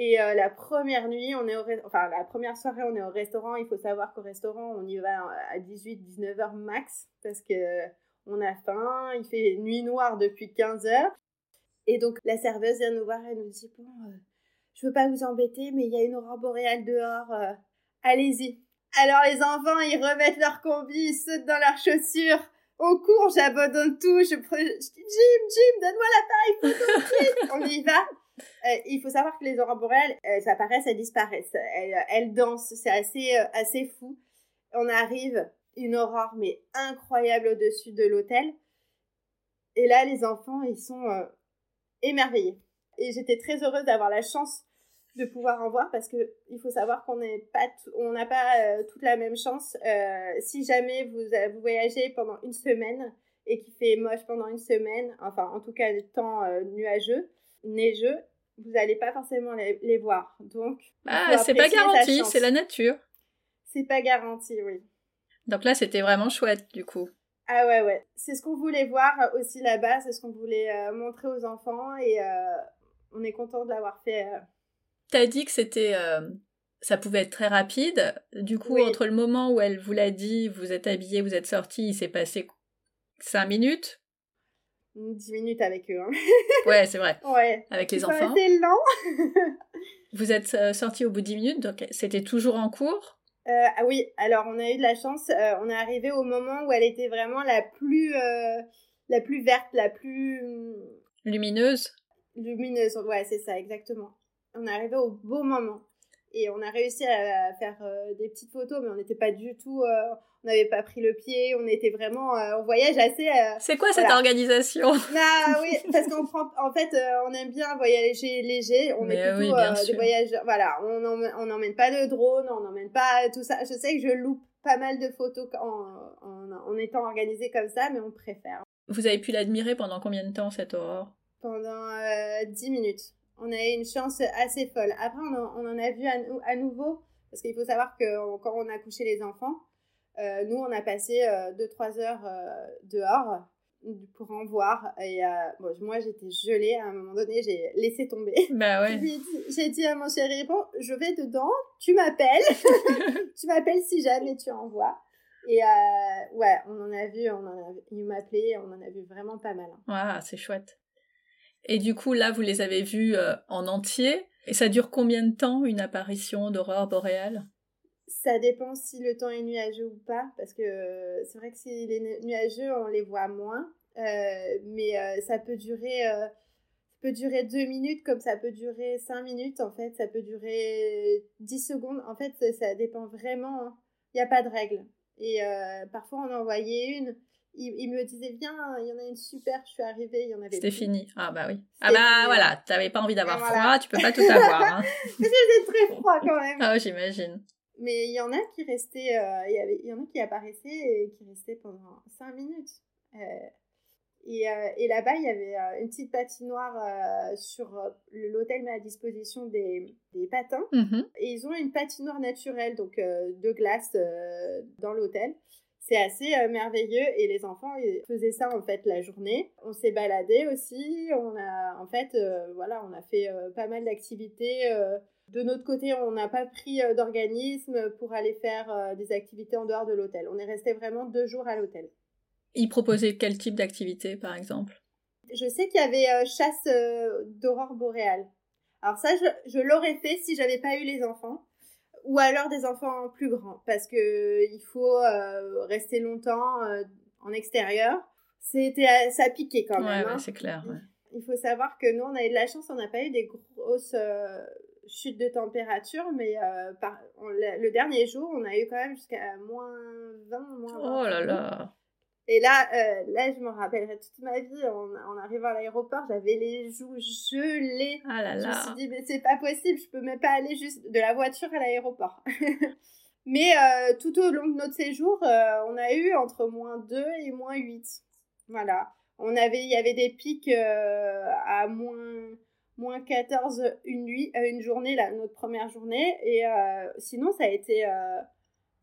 Et euh, la première nuit, on est au enfin la première soirée, on est au restaurant. Il faut savoir qu'au restaurant, on y va à 18-19 heures max parce que on a faim. Il fait nuit noire depuis 15 heures. Et donc la serveuse vient nous voir et nous dit bon, euh, je veux pas vous embêter, mais il y a une aurore boréale dehors. euh, Allez-y. Alors les enfants, ils remettent leur combi, ils sautent dans leurs chaussures. Au cours, j'abandonne tout. Je, dis Jim, Jim, donne-moi l'appareil photo. on y va. Euh, il faut savoir que les aurores boréales, elles apparaissent, elles disparaissent. Elles, elles dansent, c'est assez, euh, assez fou. On arrive, une aurore, mais incroyable au-dessus de l'hôtel. Et là, les enfants, ils sont euh, émerveillés. Et j'étais très heureuse d'avoir la chance de pouvoir en voir parce que il faut savoir qu'on pas on n'a pas euh, toute la même chance Euh, si jamais vous euh, vous voyagez pendant une semaine et qu'il fait moche pendant une semaine enfin en tout cas le temps euh, nuageux neigeux vous n'allez pas forcément les, les voir donc Ah, c'est pas garanti, c'est la nature. c'est pas garanti oui Donc là, c'était vraiment chouette, du coup. ah ouais ouais c'est ce qu'on voulait voir aussi là-bas c'est ce qu'on voulait euh, montrer aux enfants et euh, on est content de l'avoir fait euh, T'as dit que c'était, euh, ça pouvait être très rapide. Du coup, Oui. entre le moment où elle vous l'a dit, vous êtes habillé, vous êtes sorti, il s'est passé cinq minutes. 10 minutes avec eux hein. Ouais, c'est vrai. ouais Avec les enfants. assez lent Vous êtes euh, sorti au bout de 10 minutes, donc c'était toujours en cours? Euh, ah oui, alors on a eu de la chance. euh, on est arrivé au moment où elle était vraiment la plus, euh, la plus verte, la plus Lumineuse? lumineuse. Ouais, c'est ça, exactement. On est arrivé au beau moment. Et on a réussi à, faire euh, des petites photos, mais on n'était pas du tout. euh, on n'avait pas pris le pied. On était vraiment euh, en voyage assez. euh, C'est quoi cette organisation? Ah oui, parce qu'on prend, en fait, euh, on aime bien voyager léger. On Mais est plutôt oui, euh, des voyageurs. Voilà, on n'emmène pas de drone, on n'emmène pas tout ça. Je sais que je loupe pas mal de photos en, en, en étant organisée comme ça, mais on préfère. Vous avez pu l'admirer pendant combien de temps, cette aurore? Pendant euh, 10 minutes. On a eu une chance assez folle. Après, on en, on en a vu à, nou- à nouveau, parce qu'il faut savoir que on- quand on a couché les enfants, euh, nous, on a passé 2-3 heures euh, dehors pour en voir. Et euh, bon, moi, j'étais gelée. À un moment donné, j'ai laissé tomber. Bah ouais. J'ai dit à mon chéri, bon, je vais dedans, tu m'appelles. tu m'appelles si jamais tu en vois. Et euh, ouais, on en a vu, on en a, il m'appelait, on en a vu vraiment pas mal. Ah, c'est chouette. Et du coup, là, vous les avez vus euh, en entier. Et ça dure combien de temps, une apparition d'aurore boréale? Ça dépend si le temps est nuageux ou pas, parce que c'est vrai que si les nuageux, on les voit moins. mais ça peut durer peut durer deux minutes comme ça peut durer cinq minutes en fait, ça peut durer dix secondes. En fait, ça, dépend vraiment. Hein. Il n'y a pas de règle. Et euh, parfois, on en envoyait une. Il, me disait, viens, il y en a une super, je suis arrivée, il y en avait C'était fini. Ah bah oui. Ah bah voilà, tu n'avais pas envie d'avoir froid, tu peux pas tout avoir. Hein. C'était très froid quand même. Ah j'imagine. Mais il y en a qui restaient, euh, il, y avait, il y en a qui apparaissaient et qui restaient pendant cinq minutes. Euh, euh, et, là-bas, il y avait une petite patinoire sur l'hôtel met à disposition des, patins. Mhm. Et ils ont une patinoire naturelle, donc de glace dans l'hôtel. C'est assez merveilleux et les enfants ils faisaient ça en fait la journée. On s'est baladé aussi. On a en fait voilà, on a fait pas mal d'activités. de notre côté, on n'a pas pris d'organisme pour aller faire des activités en dehors de l'hôtel. On est resté vraiment deux jours à l'hôtel. Ils proposaient quel type d'activité, par exemple? Je sais qu'il y avait euh, chasse euh, d'aurore boréale. Alors ça, je, l'aurais fait si j'avais pas eu les enfants. Ou alors des enfants plus grands, parce que il faut euh, rester longtemps en extérieur. C'était, ça piquait quand même. Ouais, hein. c'est clair. Il faut savoir que nous, on a eu de la chance, on n'a pas eu des grosses chutes de température, mais par, le dernier jour, on a eu quand même jusqu'à moins 20, moins 20. Oh là là et là, euh, là, je me rappellerai toute ma vie. En, arrivant à l'aéroport, j'avais les joues gelées. Ah là là. Je me suis dit, mais c'est pas possible, je peux même pas aller juste de la voiture à l'aéroport. mais euh, tout au long de notre séjour, euh, on a eu entre moins 2 et moins 8. Voilà. On avait, il y avait des pics à moins, moins 14 une nuit, une journée, là, notre première journée. Et sinon, ça a été.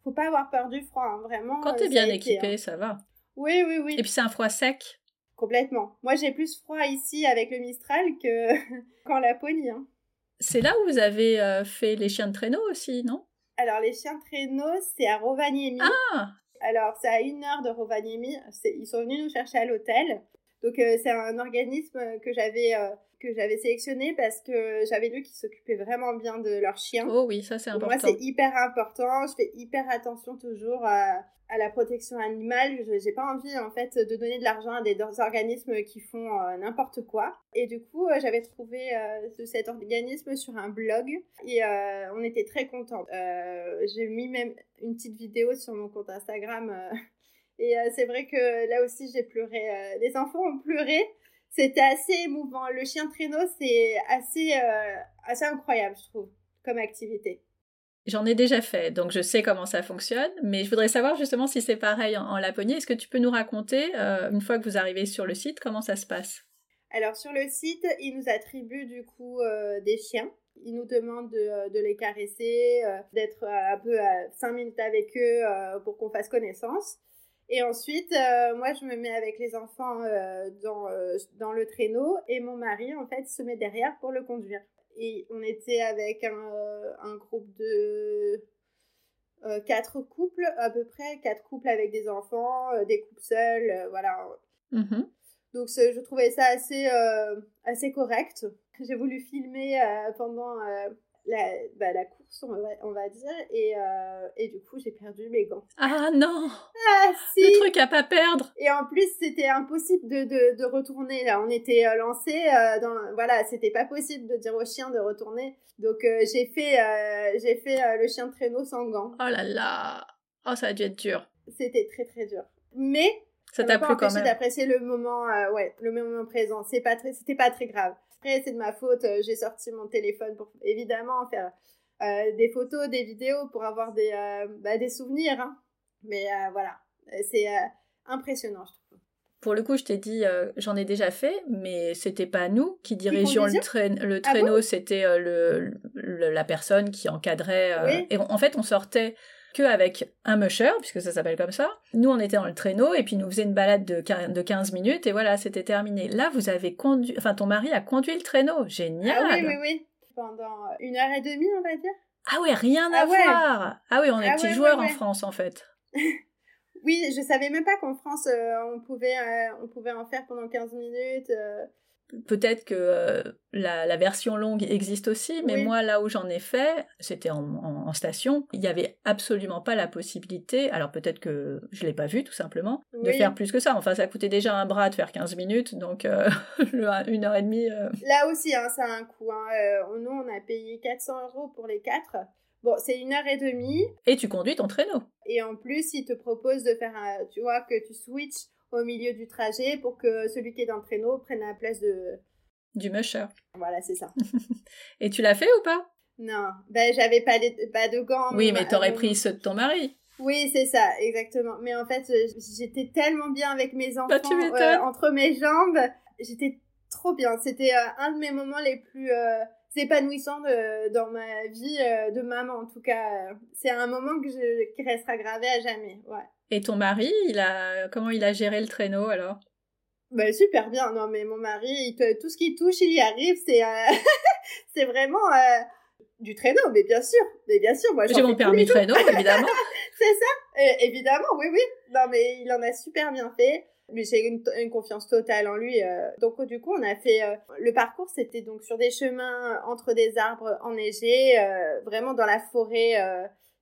faut pas avoir peur du froid, hein, vraiment. Quand t'es bien équipé, hein. ça va. Oui, oui, oui. Et puis c'est un froid sec? Complètement. Moi, j'ai plus froid ici avec le Mistral que qu'en Laponie. Hein. C'est là où vous avez euh, fait les chiens de traîneau aussi, non? Alors, les chiens de traîneau, c'est à Rovaniemi. Ah Alors, c'est à une heure de Rovaniemi. Ils sont venus nous chercher à l'hôtel. Donc, euh, c'est un organisme que j'avais euh, que j'avais sélectionné parce que j'avais lu qu'ils s'occupaient vraiment bien de leurs chiens. Oh oui, ça c'est important. moi, c'est hyper important. Je fais hyper attention toujours à, à la protection animale. J'ai pas envie en fait de donner de l'argent à des organismes qui font euh, n'importe quoi. Et du coup, j'avais trouvé cet organisme sur un blog et on était très contents. J'ai mis même une petite vidéo sur mon compte Instagram. Et c'est vrai que là aussi j'ai pleuré. les enfants ont pleuré. C'était assez émouvant. Le chien traîneau, c'est assez, assez incroyable, je trouve, comme activité. J'en ai déjà fait, donc je sais comment ça fonctionne, mais je voudrais savoir justement si c'est pareil en, Laponie. Est-ce que tu peux nous raconter, euh, une fois que vous arrivez sur le site, comment ça se passe? Alors sur le site, ils nous attribuent du coup euh, des chiens. Ils nous demandent de, euh, les caresser, d'être un peu à 5 minutes avec eux pour qu'on fasse connaissance. Et ensuite, moi, je me mets avec les enfants dans, dans le traîneau et mon mari, en fait, se met derrière pour le conduire. Et on était avec un, euh, un groupe de euh, quatre couples, à peu près, quatre couples avec des enfants, euh, des couples seuls, voilà. Mm-hmm. Donc je trouvais ça assez, assez correct. J'ai voulu filmer pendant la, bah, la course, on va, on va dire, et, euh, et du coup, j'ai perdu mes gants. Ah non Ah si Le truc à pas perdre Et en plus, c'était impossible de, de, de, retourner, là. On était euh, lancé euh, dans... Voilà, c'était pas possible de dire au chien de retourner. Donc, j'ai fait, j'ai fait le chien de traîneau sans gants. Oh là là Oh, ça a dû être dur. C'était très très dur. Mais... Ça t'a plu quand même d'apprécier le moment, ouais, le moment présent. C'est pas très, c'était pas très grave c'est de ma faute. Euh, j'ai sorti mon téléphone pour évidemment faire euh, des photos, des vidéos pour avoir des, euh, bah, des souvenirs. Hein. Mais voilà, c'est impressionnant, je trouve. Pour le coup, je t'ai dit, j'en ai déjà fait, mais c'était pas nous qui dirigeons le, le, ah traîneau, c'était le, la personne qui encadrait. Et en fait, on sortait que avec un musher, puisque ça s'appelle comme ça. Nous, on était dans le traîneau et puis nous faisait une balade de 15 minutes et voilà, c'était terminé. Là, vous avez conduit, enfin, ton mari a conduit le traîneau. Génial! Ah oui, oui, oui. Pendant une heure et demie, on va dire. Ah oui, rien à ah voir! Ah oui, on est ah petits joueurs en France, en fait. Oui, je savais même pas qu'en France, on, pouvait, on pouvait en faire pendant 15 minutes. Peut-être que euh, la, version longue existe aussi, mais moi, là où j'en ai fait, c'était en, station, il n'y avait absolument pas la possibilité, alors peut-être que je ne l'ai pas vu tout simplement, de faire plus que ça. Enfin, ça coûtait déjà un bras de faire 15 minutes, donc euh, une heure et demie. Euh. Là aussi, hein, ça a un coût. Hein. nous, on a payé 400 euros pour les quatre. Bon, c'est une heure et demie. Et tu conduis ton traîneau. Et en plus, ils te proposent de faire, tu vois, que tu switches au milieu du trajet pour que celui qui est dans le traîneau prenne la place de... Du musher. Voilà, c'est ça. Et tu l'as fait ou pas? Non, ben j'avais pas, pas de gants. Oui, mais t'aurais pris ceux de ton mari. Oui, c'est ça, exactement. Mais en fait, j'étais tellement bien avec mes bah, enfants euh, entre mes jambes. J'étais trop bien. C'était euh, un de mes moments les plus euh, épanouissants dans ma vie de maman. En tout cas, c'est un moment que je, qui restera gravé à jamais. Ouais. Et ton mari, il a comment il a géré le traîneau alors? Bah, super bien. Non mais mon mari, il tout ce qu'il touche, il y arrive. C'est euh, c'est vraiment euh, du traîneau, mais bien sûr, mais bien sûr. Moi, j'ai mon permis traîneau, évidemment. c'est ça, évidemment, oui, oui. Non mais il en a super bien fait. Mais j'ai une, une, confiance totale en lui. Euh. Donc du coup, on a fait le parcours, c'était donc sur des chemins entre des arbres enneigés, vraiment dans la forêt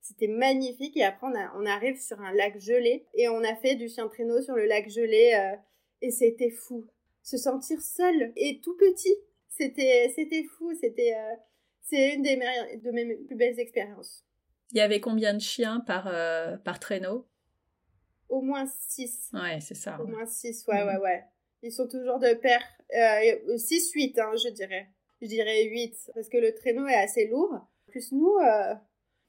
c'était magnifique. Et après, on, arrive sur un lac gelé. Et on a fait du chien traîneau sur le lac gelé. Euh, et c'était fou. Se sentir seul et tout petit. C'était, c'était fou. C'était, euh, c'est une des de mes plus belles expériences. Il y avait combien de chiens par, euh, par traîneau? Au moins six. Ouais, c'est ça. Au moins six, ouais, ouais, ouais. Ils sont toujours de pair. 6, 8, hein, je dirais. Je dirais 8, parce que le traîneau est assez lourd. plus, nous,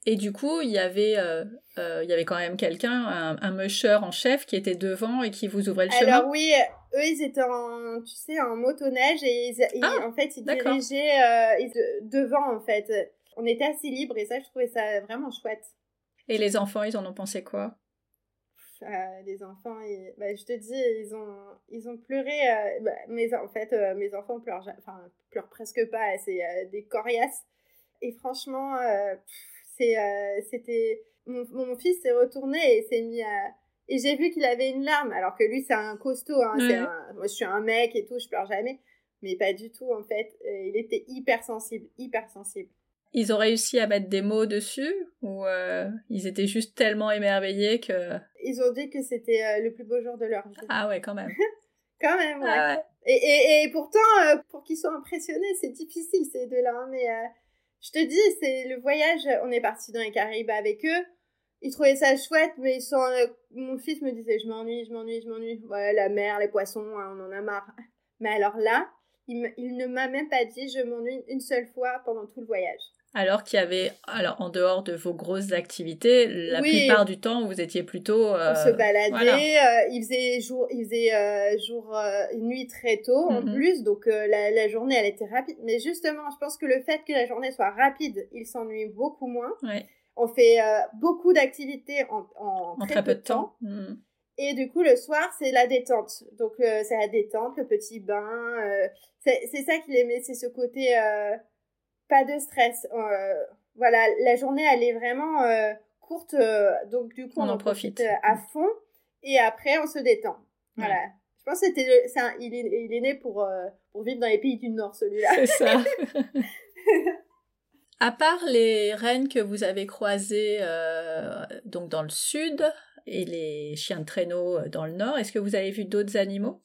et du coup, il y avait, euh, euh, il y avait quand même quelqu'un, un, un musher en chef qui était devant et qui vous ouvrait le chemin. Alors oui, eux, ils étaient en, tu sais, en motoneige et ils, ah, en fait, ils dirigeaient euh, devant, en fait. On était assez libres et ça, je trouvais ça vraiment chouette. Et les enfants, ils en ont pensé quoi? Les enfants, bah, je te dis, ils ont, ils ont pleuré. Bah, mais en fait, mes enfants pleurent, enfin, pleurent presque pas. C'est des coriaces. Et franchement, c'est, euh, c'était mon, fils s'est retourné et s'est mis à et j'ai vu qu'il avait une larme alors que lui c'est un costaud. Hein, moi je suis un mec et tout, je pleure jamais, mais pas du tout en fait. Euh, il était hyper sensible, hyper sensible. Ils ont réussi à mettre des mots dessus ou euh, ils étaient juste tellement émerveillés que. Ils ont dit que c'était le plus beau jour de leur vie. Ah ouais, quand même. quand même, ouais. Ah et, et, et, pourtant, pour qu'ils soient impressionnés, c'est difficile ces deux-là. Hein, mais je te dis, c'est le voyage. On est parti dans les Caraïbes avec eux. Ils trouvaient ça chouette, mais sans, mon fils me disait Je m'ennuie, je m'ennuie, je m'ennuie. Ouais, la mer, les poissons, hein, on en a marre. Mais alors là, il ne m'a même pas dit Je m'ennuie une seule fois pendant tout le voyage. Alors qu'il y avait, alors en dehors de vos grosses activités, la plupart du temps vous étiez plutôt. Euh, on se baladait, euh, il faisait jour, il faisait euh, jour, nuit très tôt en mm-hmm. plus, donc la, la, journée elle était rapide. Mais justement, je pense que le fait que la journée soit rapide, il s'ennuie beaucoup moins. On fait beaucoup d'activités en, en, très, peu de temps. Mm. Et du coup, le soir, c'est la détente. Donc, c'est la détente, le petit bain. c'est ça qu'il aimait, c'est ce côté pas de stress. Euh, voilà, la journée, elle est vraiment euh, courte, euh, donc du coup, on, en profite, à fond, et après, on se détend. Voilà. Je pense que c'était il, est, il est né pour, pour vivre dans les pays du Nord, celui-là. C'est ça. à part les rennes que vous avez croisées donc dans le sud et les chiens de traîneau dans le nord, est-ce que vous avez vu d'autres animaux?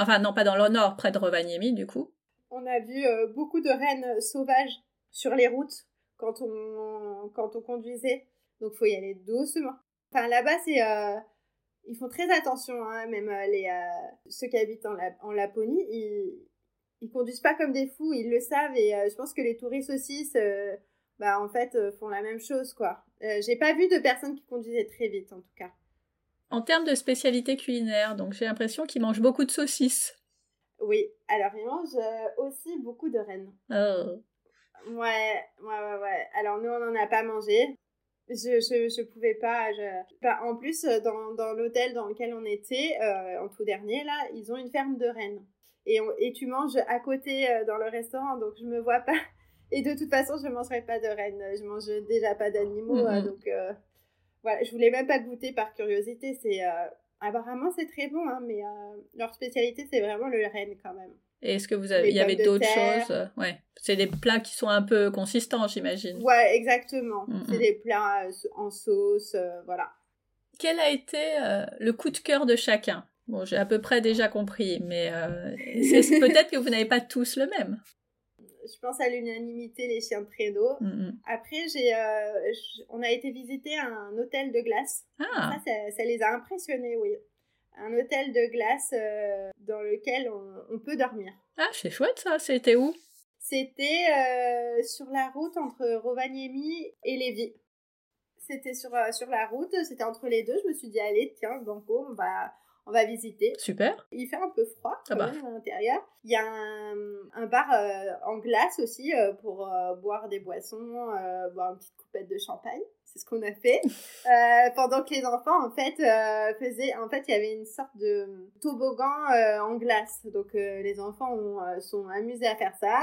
Enfin, non, pas dans le nord, près de Rovaniemi, du coup. On a vu euh, beaucoup de rennes sauvages sur les routes quand on, quand on conduisait. Donc, faut y aller doucement. Enfin, là-bas, c'est, euh, ils font très attention, hein, même euh, les, ceux qui habitent en, en Laponie, ils, ils conduisent pas comme des fous, ils le savent. Et je pense que les touristes aussi, bah, en fait, font la même chose, quoi. j'ai pas vu de personnes qui conduisaient très vite, en tout cas. En termes de spécialité culinaire, donc j'ai l'impression qu'ils mangent beaucoup de saucisses. Oui, alors ils mangent euh, aussi beaucoup de rennes. Oh. Ouais, ouais, ouais, ouais. Alors nous, on n'en a pas mangé. Je, je, je pouvais pas. Je... Bah, en plus, euh, dans, dans l'hôtel dans lequel on était, euh, en tout dernier, là, ils ont une ferme de rennes. Et, et tu manges à côté dans le restaurant, donc je me vois pas. Et de toute façon, je ne mangerai pas de rennes. Je mange déjà pas d'animaux, mm-hmm. donc voilà, je voulais même pas goûter par curiosité. C'est apparemment c'est très bon, hein, mais leur spécialité c'est vraiment le renne quand même. Et est-ce que vous avez, il y avait d'autres choses Ouais, c'est des plats qui sont un peu consistants, j'imagine. Ouais, exactement. Mm, c'est des plats en sauce, voilà. Quel a été le coup de cœur de chacun? Bon, j'ai à peu près déjà compris, mais c'est peut-être que vous n'avez pas tous le même je pense à l'unanimité les chiens de traîneau. Mm, mm. Après, j'ai, euh, on a été visiter un hôtel de glace. Ah. Ça, ça, les a impressionnés, oui. Un hôtel de glace euh, dans lequel on, peut dormir. Ah, c'est chouette ça. C'était où? C'était euh, sur la route entre Rovaniemi et Lévis. C'était sur, sur la route, c'était entre les deux. Je me suis dit, allez, tiens, Banco, on va, on va visiter. Super. Il fait un peu froid ah bah. à l'intérieur. Il y a un, bar euh, en glace aussi euh, pour euh, boire des boissons, boire une petite coupette de champagne. C'est ce qu'on a fait. pendant que les enfants, en fait, faisaient... En fait, il y avait une sorte de toboggan en glace. Donc, les enfants ont, sont amusés à faire ça.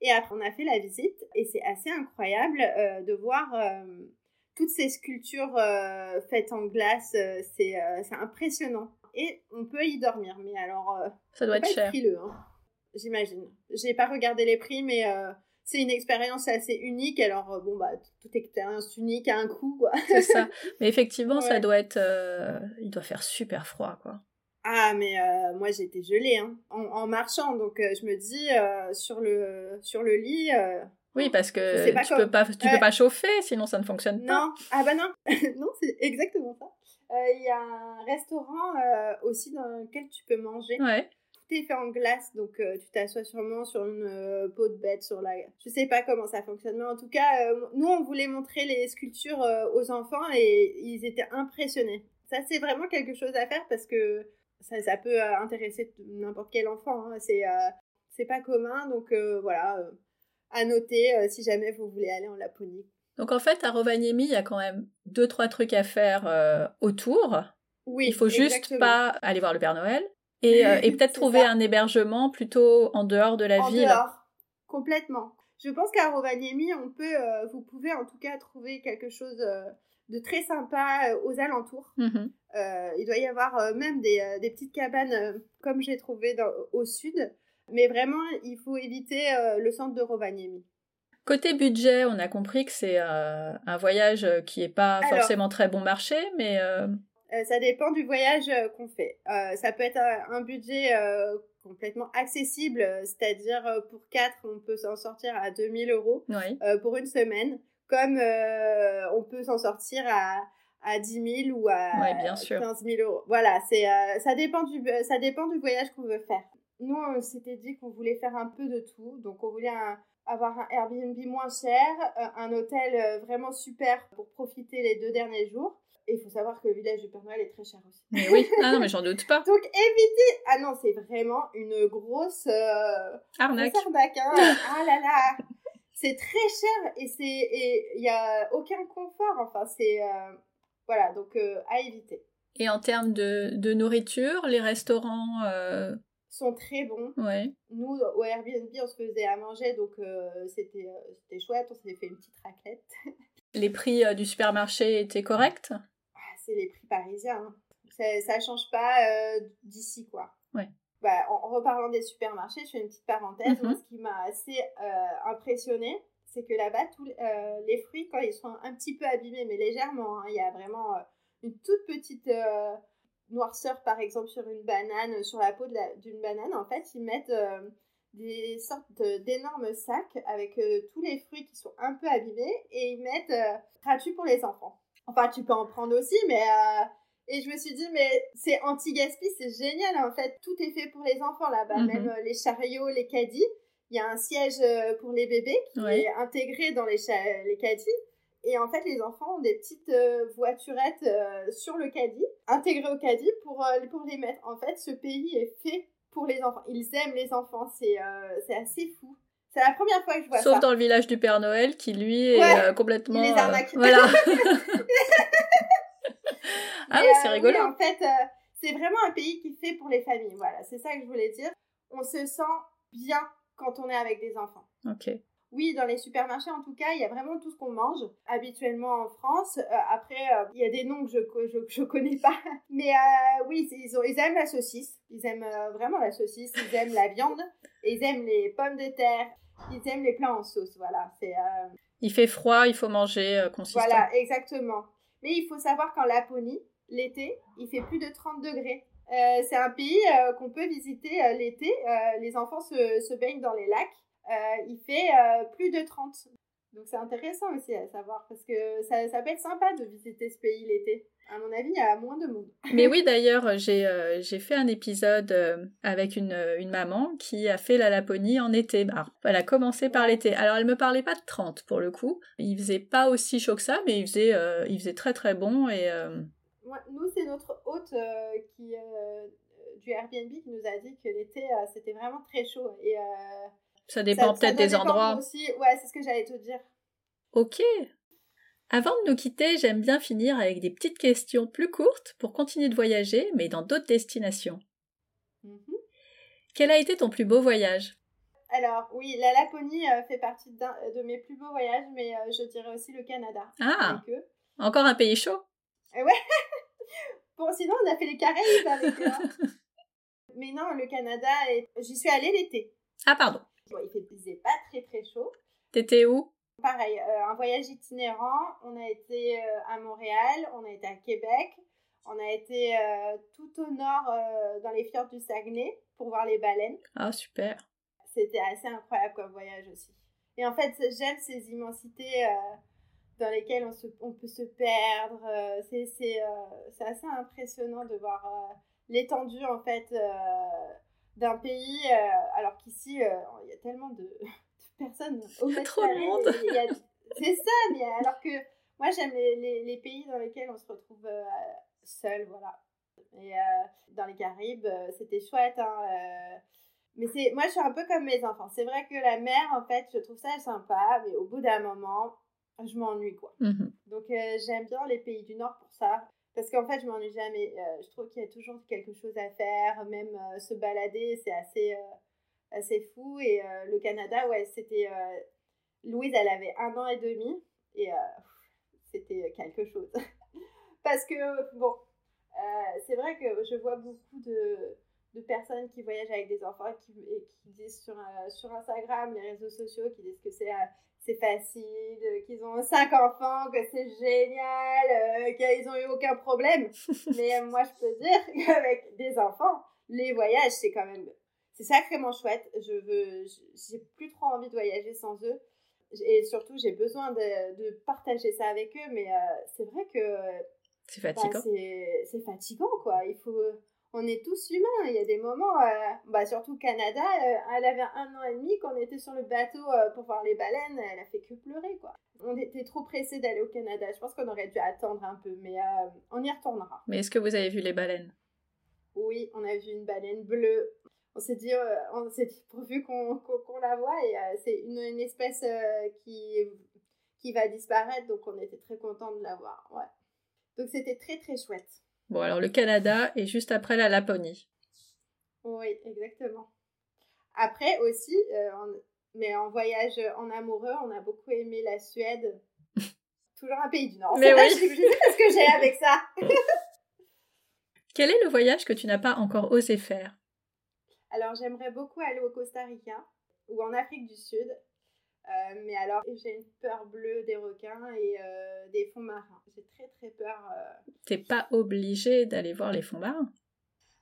Et après, on a fait la visite. Et c'est assez incroyable de voir toutes ces sculptures faites en glace. c'est impressionnant et on peut y dormir. Mais alors, euh, ça doit être cher. Hein, j'imagine. J'ai pas regardé les prix, mais euh, c'est une expérience assez unique. Alors, euh, bon, bah, toute expérience unique a un coût, quoi. c'est ça. Mais effectivement, ça doit être. il doit faire super froid, quoi. Ah, mais moi j'étais gelée hein, en, marchant, donc je me dis sur, le, sur le lit. Oui, parce que tu, peux pas, tu peux pas chauffer, sinon ça ne fonctionne pas. Non, ah bah non, non, c'est exactement ça. Euh, il y a un restaurant euh, aussi dans lequel tu peux manger. Tout est fait en glace, donc euh, tu t'assois sûrement sur une peau de bête, sur la... Je sais pas comment ça fonctionne, mais en tout cas, nous, on voulait montrer les sculptures aux enfants et ils étaient impressionnés. Ça, c'est vraiment quelque chose à faire parce que ça, ça peut intéresser n'importe quel enfant. Hein. C'est c'est pas commun, donc voilà, à noter si jamais vous voulez aller en Laponie. Donc en fait, à Rovaniemi, il y a quand même deux, trois trucs à faire euh, autour. Oui, il faut juste pas aller voir le Père Noël et, euh, peut-être trouver un hébergement plutôt en dehors de la en ville. Dehors, complètement. Je pense qu'à Rovaniemi, on peut, euh, vous pouvez en tout cas trouver quelque chose de très sympa aux alentours. Mm-hmm. il doit y avoir même des, petites cabanes comme j'ai trouvé au sud, mais vraiment, il faut éviter le centre de Rovaniemi. Côté budget, on a compris que c'est euh, un voyage qui n'est pas forcément très bon marché, mais... Euh, euh, ça dépend du voyage qu'on fait. ça peut être un, budget complètement accessible, c'est-à-dire pour 4, on peut s'en sortir à 2000 euros pour une semaine, comme on peut s'en sortir à, à 10 000 ou à 15 000 euros. Voilà, c'est, ça, dépend du, ça dépend du voyage qu'on veut faire. Nous, on s'était dit qu'on voulait faire un peu de tout, donc on voulait un, avoir un Airbnb moins cher, euh, un hôtel euh, vraiment super pour profiter les deux derniers jours. Et il faut savoir que le village du Père Noël est très cher aussi. Mais oui, ah non, mais j'en doute pas. Donc évitez. Ah non, c'est vraiment une grosse euh, arnaque. Hein. ah là là, c'est très cher et c'est et il y a aucun confort. Enfin, c'est voilà, donc à éviter. Et en termes de, de nourriture, les restaurants sont très bons. Ouais. Nous, au Airbnb, on se faisait à manger, donc euh, c'était euh, c'était chouette. On s'est fait une petite raclette. les prix euh, du supermarché étaient corrects? Ah, C'est les prix parisiens. Hein. Ça ne change pas d'ici, quoi. Ouais. Bah, en, reparlant des supermarchés, je fais une petite parenthèse. Mhm. ce qui m'a assez impressionné, c'est que là-bas, tous les fruits, quand ils sont un petit peu abîmés, mais légèrement, hein, il y a vraiment une toute petite noirceur, par exemple, sur une banane, sur la peau d'une banane, en fait, ils mettent euh, des sortes d'énormes sacs avec euh, tous les fruits qui sont un peu abîmés et ils mettent euh, gratuit pour les enfants. Enfin, tu peux en prendre aussi, mais... Et je me suis dit, mais c'est anti-gaspi, c'est génial, en fait. Tout est fait pour les enfants là-bas, mhm. même les chariots, les caddies. Il y a un siège pour les bébés qui est intégré dans les, les caddies. Et en fait, les enfants ont des petites euh, voiturettes euh, sur le caddie, intégrées au caddie pour, euh, pour les mettre. En fait, ce pays est fait pour les enfants. Ils aiment les enfants. C'est assez fou. C'est la première fois que je vois ça. Sauf dans le village du Père Noël, qui lui est complètement. les arnaque. voilà. ah oui, c'est rigolo. en fait, c'est vraiment un pays qui est fait pour les familles. Voilà, c'est ça que je voulais dire. On se sent bien quand on est avec des enfants. Ok. Oui, dans les supermarchés, en tout cas, il y a vraiment tout ce qu'on mange habituellement en France. Euh, après, euh, il y a des noms que je je, je connais pas. Mais euh, oui, ils, ont, ils aiment la saucisse. Ils aiment vraiment la saucisse. Ils aiment la viande. Et ils aiment les pommes de terre. Ils aiment les plats en sauce. Voilà. C'est. Il fait froid, il faut manger consistant. Voilà, exactement. Mais il faut savoir qu'en Laponie, l'été, il fait plus de 30 degrés. c'est un pays qu'on peut visiter l'été. les enfants se, se baignent dans les lacs. Euh, il fait euh, plus de 30. Donc c'est intéressant aussi à savoir parce que ça, ça peut être sympa de visiter ce pays l'été. À mon avis, il y a moins de monde. Mais oui, d'ailleurs, j'ai euh, fait un épisode avec une, une, maman qui a fait la Laponie en été. Alors, elle a commencé par l'été. Alors, elle me parlait pas de 30 pour le coup. Il faisait pas aussi chaud que ça, mais il faisait, il faisait très très bon. Et, nous, c'est notre hôte qui, du Airbnb qui nous a dit que l'été, c'était vraiment très chaud. Et ça dépend peut-être des endroits. Aussi. Ouais, c'est ce que j'allais te dire. Ok. Avant de nous quitter, j'aime bien finir avec des petites questions plus courtes pour continuer de voyager, mais dans d'autres destinations. Mhm. Quel a été ton plus beau voyage? Alors, oui, la Laponie euh, fait partie de mes plus beaux voyages, mais euh, je dirais aussi le Canada. Ah Encore un pays chaud? Euh, Ouais Bon, sinon, on a fait les Caraïbes avec eux. Hein. mais non, le Canada, j'y suis allée l'été. Ah, pardon. Bon, il faisait pas très très chaud. T'étais où? Pareil, euh, un voyage itinérant. On a été euh, à Montréal, on a été à Québec, on a été euh, tout au nord dans les fjords du Saguenay pour voir les baleines. Ah, super. C'était assez incroyable comme voyage aussi. Et en fait, j'aime ces immensités dans lesquelles on, se, on peut se perdre. c'est assez impressionnant de voir l'étendue en fait d'un pays, euh, alors qu'ici, euh, il y a tellement de, personnes au trop de monde. C'est ça, mais alors que moi, j'aime les, les, pays dans lesquels on se retrouve euh, seul, voilà. Et dans les Caraïbes, c'était chouette, hein, mais c'est, moi, je suis un peu comme mes enfants. C'est vrai que la mer, en fait, je trouve ça sympa, mais au bout d'un moment, je m'ennuie, quoi. Mhm. Donc, j'aime bien les pays du Nord pour ça. Parce qu'en fait, je m'ennuie jamais. Euh, je trouve qu'il y a toujours quelque chose à faire, même euh, se balader, c'est assez, euh, assez fou. Et le Canada, ouais, c'était. Louise, elle avait un an et demi et c'était quelque chose. Parce que, bon, c'est vrai que je vois beaucoup de, de, personnes qui voyagent avec des enfants et qui, et qui disent sur, sur Instagram, les réseaux sociaux, qui disent que c'est c'est facile, euh, qu'ils ont cinq enfants, que c'est génial, euh, qu'ils ont eu aucun problème. Mais moi, je peux dire qu'avec des enfants, les voyages, c'est quand même, c'est sacrément chouette. Je veux, j'ai plus trop envie de voyager sans eux. Et surtout, j'ai besoin de, de, partager ça avec eux. Mais euh, c'est vrai que c'est fatigant. Bah, c'est fatigant, quoi. Il faut, on est tous humains. Il y a des moments, euh, bah surtout Canada, euh, elle avait un an et demi quand on était sur le bateau euh, pour voir les baleines, elle a fait que pleurer quoi. On était trop pressés d'aller au Canada. Je pense qu'on aurait dû attendre un peu, mais on y retournera. Mais est-ce que vous avez vu les baleines? Oui, on a vu une baleine bleue. On s'est dit, on s'est dit pourvu qu'on la voit et c'est une, une, espèce qui qui va disparaître, donc on était très contents de la voir. Ouais. Donc c'était très très chouette. Bon, alors le Canada est juste après la Laponie. Oui, exactement. Après aussi, euh, mais en voyage en amoureux, on a beaucoup aimé la Suède. Toujours un pays du Nord. Mais oui. je, sais pas ce que j'ai avec ça. Quel est le voyage que tu n'as pas encore osé faire? Alors j'aimerais beaucoup aller au Costa Rica ou en Afrique du Sud. Euh, mais alors, j'ai une peur bleue des requins et euh, des fonds marins. J'ai très très peur. Euh. T'es pas obligé d'aller voir les fonds marins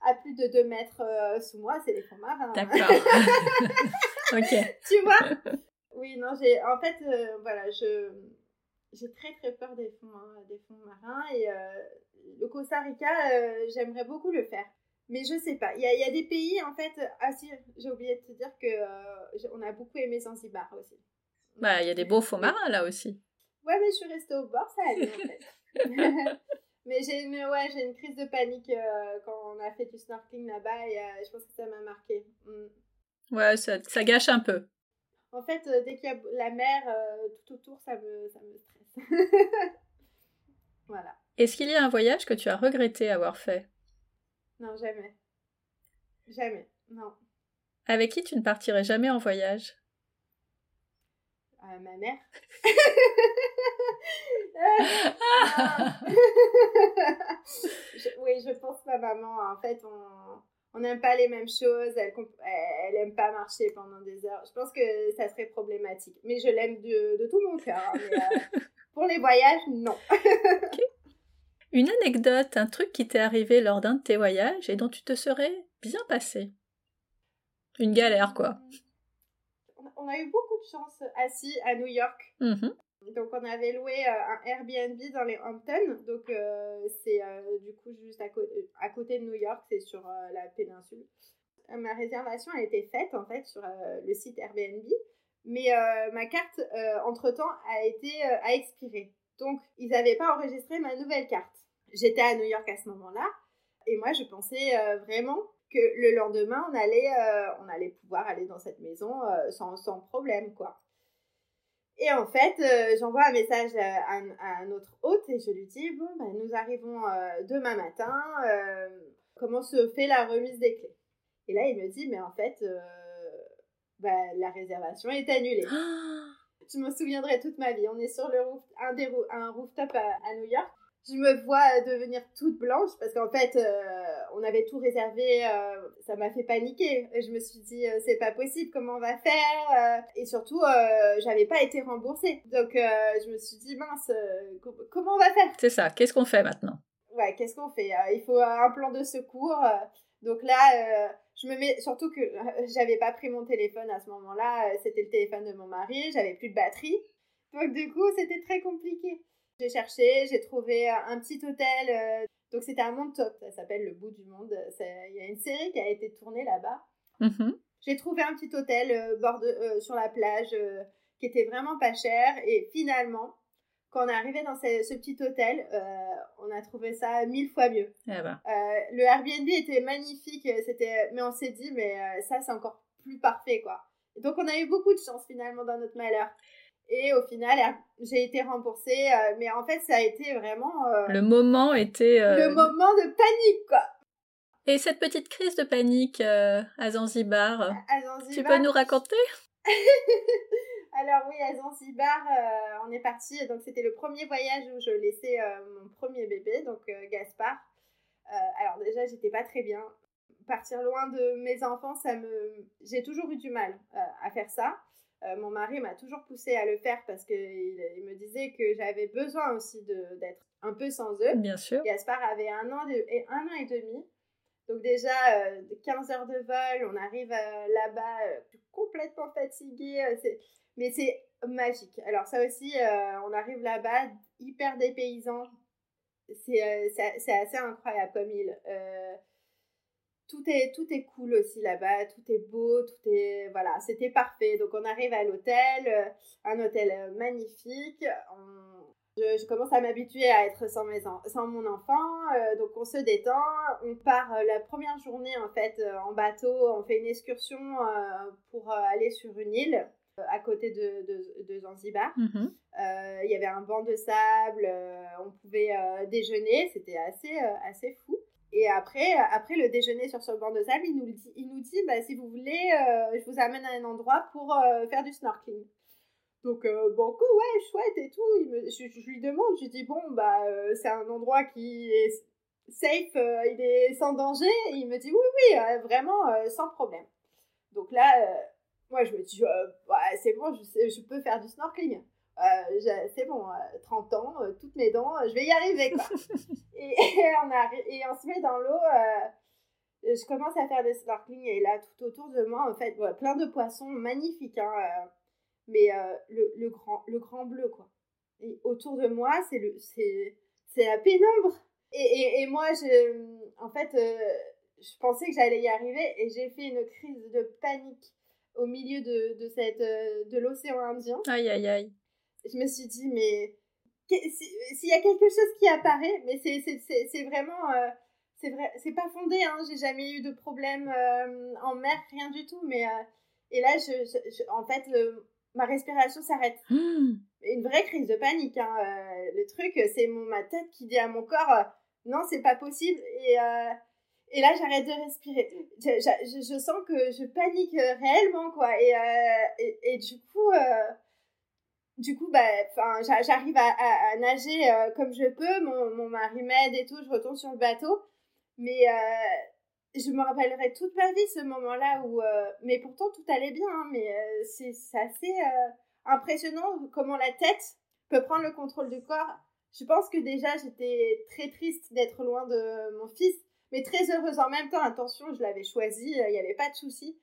À plus de 2 mètres sous moi, c'est les fonds marins. D'accord. ok. Tu vois? Oui, non, j'ai. En fait, voilà, je. J'ai très très peur des fonds, des fonds marins et le Costa Rica, j'aimerais beaucoup le faire. Mais je sais pas. Il y a, y a, des pays, en fait. Ah si, j'ai oublié de te dire que on a beaucoup aimé Zanzibar aussi. Bah, il y a des beaux faux marins là aussi. Ouais, mais je suis restée au bord, ça allait en fait. mais j'ai une, ouais, j'ai une crise de panique euh, quand on a fait du snorkeling là-bas et euh, je pense que ça m'a marqué. Mm. Ouais, ça, ça, gâche un peu. En fait, euh, dès qu'il y a la mer tout autour, ça me, ça me stresse. voilà. Est-ce qu'il y a un voyage que tu as regretté avoir fait? Non, jamais. Jamais, non. Avec qui tu ne partirais jamais en voyage? À ma mère. oui, je pense ma maman. En fait, on n'aime pas les mêmes choses. Elle, elle aime pas marcher pendant des heures. Je pense que ça serait problématique. Mais je l'aime de, de, tout mon cœur. Hein, euh, pour les voyages, non. Une anecdote, un truc qui t'est arrivé lors d'un de tes voyages et dont tu te serais bien passé. Une galère, quoi. On a eu beaucoup de chance assis à New York. Mm-hmm. Donc on avait loué euh, un Airbnb dans les Hamptons, donc euh, c'est euh, du coup juste à, côté de New York, c'est sur la péninsule. Ma réservation a été faite en fait sur le site Airbnb, mais ma carte entre-temps a été a expiré. Donc ils n'avaient pas enregistré ma nouvelle carte. J'étais à New York à ce moment-là et moi je pensais vraiment que le lendemain on allait on allait pouvoir aller dans cette maison sans, sans problème quoi. Et en fait, euh, j'envoie un message à, un autre hôte et je lui dis Bon, ben, nous arrivons euh, demain matin, euh, comment se fait la remise des clés? Et là, il me dit Mais en fait, ben, la réservation est annulée. je me souviendrai toute ma vie. On est sur le roof, un, des, un rooftop à New York je me vois devenir toute blanche parce qu'en fait, euh, on avait tout réservé. Euh, ça m'a fait paniquer. Je me suis dit, euh, c'est pas possible, comment on va faire Et surtout, j'avais pas été remboursée. Donc, je me suis dit, mince, comment on va faire? C'est ça, qu'est-ce qu'on fait maintenant? Ouais, qu'est-ce qu'on fait? Il faut un plan de secours. donc là, je me mets. Surtout que j'avais pas pris mon téléphone à ce moment-là. C'était le téléphone de mon mari, j'avais plus de batterie. Donc, du coup, c'était très compliqué. J'ai cherché, j'ai trouvé un petit hôtel. Euh, donc c'était un monde top, ça s'appelle Le Bout du Monde. Il y a une série qui a été tournée là-bas. Mm-hmm. J'ai trouvé un petit hôtel euh, bord euh, sur la plage qui était vraiment pas cher. Et finalement, quand on est arrivé dans ce, petit hôtel, on a trouvé ça mille fois mieux. Eh ben. le Airbnb était magnifique, c'était, mais on s'est dit, mais ça c'est encore plus parfait quoi. Donc on a eu beaucoup de chance finalement dans notre malheur. Et au final, j'ai été remboursée. Euh, mais en fait, ça a été vraiment. Euh, le moment était. Euh, le moment de panique, quoi. Et cette petite crise de panique à Zanzibar, à Zanzibar, tu peux nous raconter? Alors oui, à Zanzibar, on est parti. Donc c'était le premier voyage où je laissais mon premier bébé, donc Gaspard. alors déjà, j'étais pas très bien. Partir loin de mes enfants, ça me, j'ai toujours eu du mal à faire ça. Euh, mon mari m'a toujours poussé à le faire parce qu'il il me disait que j'avais besoin aussi d'être un peu sans eux. Bien sûr. Gaspard avait un an, et, un an et demi. Donc déjà, 15 euh, heures de vol, on arrive euh, là-bas complètement fatigué. mais c'est magique. Alors ça aussi, on arrive là-bas hyper dépaysant. C'est assez incroyable comme île tout est, tout est cool aussi là-bas, tout est beau, tout est... Voilà, c'était parfait. Donc on arrive à l'hôtel, euh, un hôtel euh, magnifique. Je, commence à m'habituer à être sans, mes sans mon enfant, euh, donc on se détend. On part la première journée en fait en bateau, on fait une excursion pour aller sur une île à côté de, de, Zanzibar. Mhm. Il y avait un banc de sable, on pouvait déjeuner, c'était assez, assez fou. Et après, après le déjeuner sur ce banc de sable, il nous dit, il nous dit bah, si vous voulez, euh, je vous amène à un endroit pour euh, faire du snorkeling. Donc, euh, bon, ouais, chouette et tout. Il me, je, lui demande, je lui dis, bon, bah, c'est un endroit qui est safe, il est sans danger. Et il me dit, oui, oui, vraiment, sans problème. Donc là, moi, je me dis, ouais, c'est bon, je, je peux faire du snorkeling. Euh, c'est bon, 30 euh, ans, euh, toutes mes dents, je vais y arriver quoi. et, on et on se met dans l'eau, je commence à faire le snorkeling et là tout autour de moi en fait, plein de poissons magnifiques, hein, mais le, le, grand, le grand bleu quoi. Et autour de moi, c'est le c'est la pénombre. Et, et, et, moi, je, en fait, je pensais que j'allais y arriver et j'ai fait une crise de panique au milieu de, de, cette, de l'océan Indien. Aïe, aïe, aïe je me suis dit, mais s'il y a quelque chose qui apparaît, mais c'est vraiment. Euh, c'est vrai, c'est pas fondé, hein, j'ai jamais eu de problème euh, en mer, rien du tout, mais. Euh, et là, je, en fait, ma respiration s'arrête. Mmh. Une vraie crise de panique. Hein, le truc, c'est ma tête qui dit à mon corps non, c'est pas possible. Et, et là, j'arrête de respirer. Je, je, sens que je panique réellement, quoi. Et, et, et, du coup, du coup, bah, j'arrive à, nager comme je peux. Mon, mari m'aide et tout. Je retourne sur le bateau. Mais je me rappellerai toute ma vie ce moment-là où. mais pourtant, tout allait bien. Hein, mais c'est assez impressionnant comment la tête peut prendre le contrôle du corps. Je pense que déjà, j'étais très triste d'être loin de mon fils, mais très heureuse en même temps. Attention, je l'avais choisi, il n'y avait pas de souci.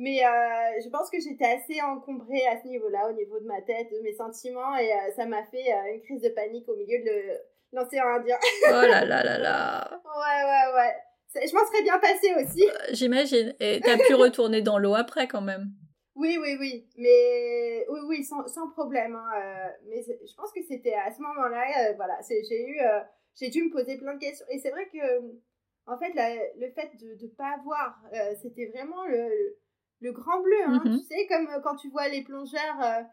Mais euh, je pense que j'étais assez encombrée à ce niveau-là, au niveau de ma tête, de mes sentiments, et euh, ça m'a fait euh, une crise de panique au milieu de l'océan Indien. oh là là là là Ouais, ouais, ouais. Je m'en serais bien passée aussi. J'imagine. Et t'as pu retourner dans l'eau après quand même. Oui, oui, oui. Mais oui, oui, sans, sans problème. Hein, mais je pense que c'était à ce moment-là, voilà, j'ai eu, j'ai dû me poser plein de questions. Et c'est vrai que, en fait, le fait de ne pas voir, c'était vraiment le, le, grand bleu. Hein. Tu sais, comme quand tu vois les plongeurs.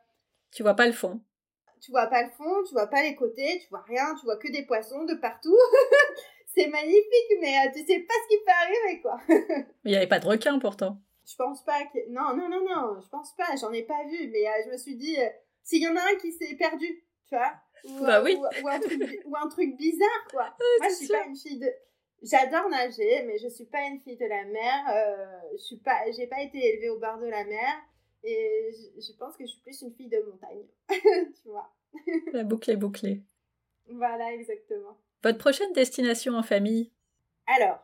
tu vois pas le fond. Tu vois pas le fond, tu vois pas les côtés, tu vois rien, tu vois que des poissons de partout. c'est magnifique, mais tu sais pas ce qui peut arriver, quoi. mais il n'y avait pas de requin pourtant. Je pense pas que. Non, non, non, non, je pense pas, j'en ai pas vu, mais euh, je me suis dit, euh, s'il y en a un qui s'est perdu, tu vois ou, bah oui. ou, un truc, ou, un truc, bizarre, quoi. Moi, je suis pas une fille de. J'adore nager, mais je suis pas une fille de la mer. Euh, je suis pas, j'ai pas été élevée au bord de la mer, et je, pense que je suis plus une fille de montagne, tu vois. la boucle est bouclée. Voilà, exactement. Votre prochaine destination en famille? Alors,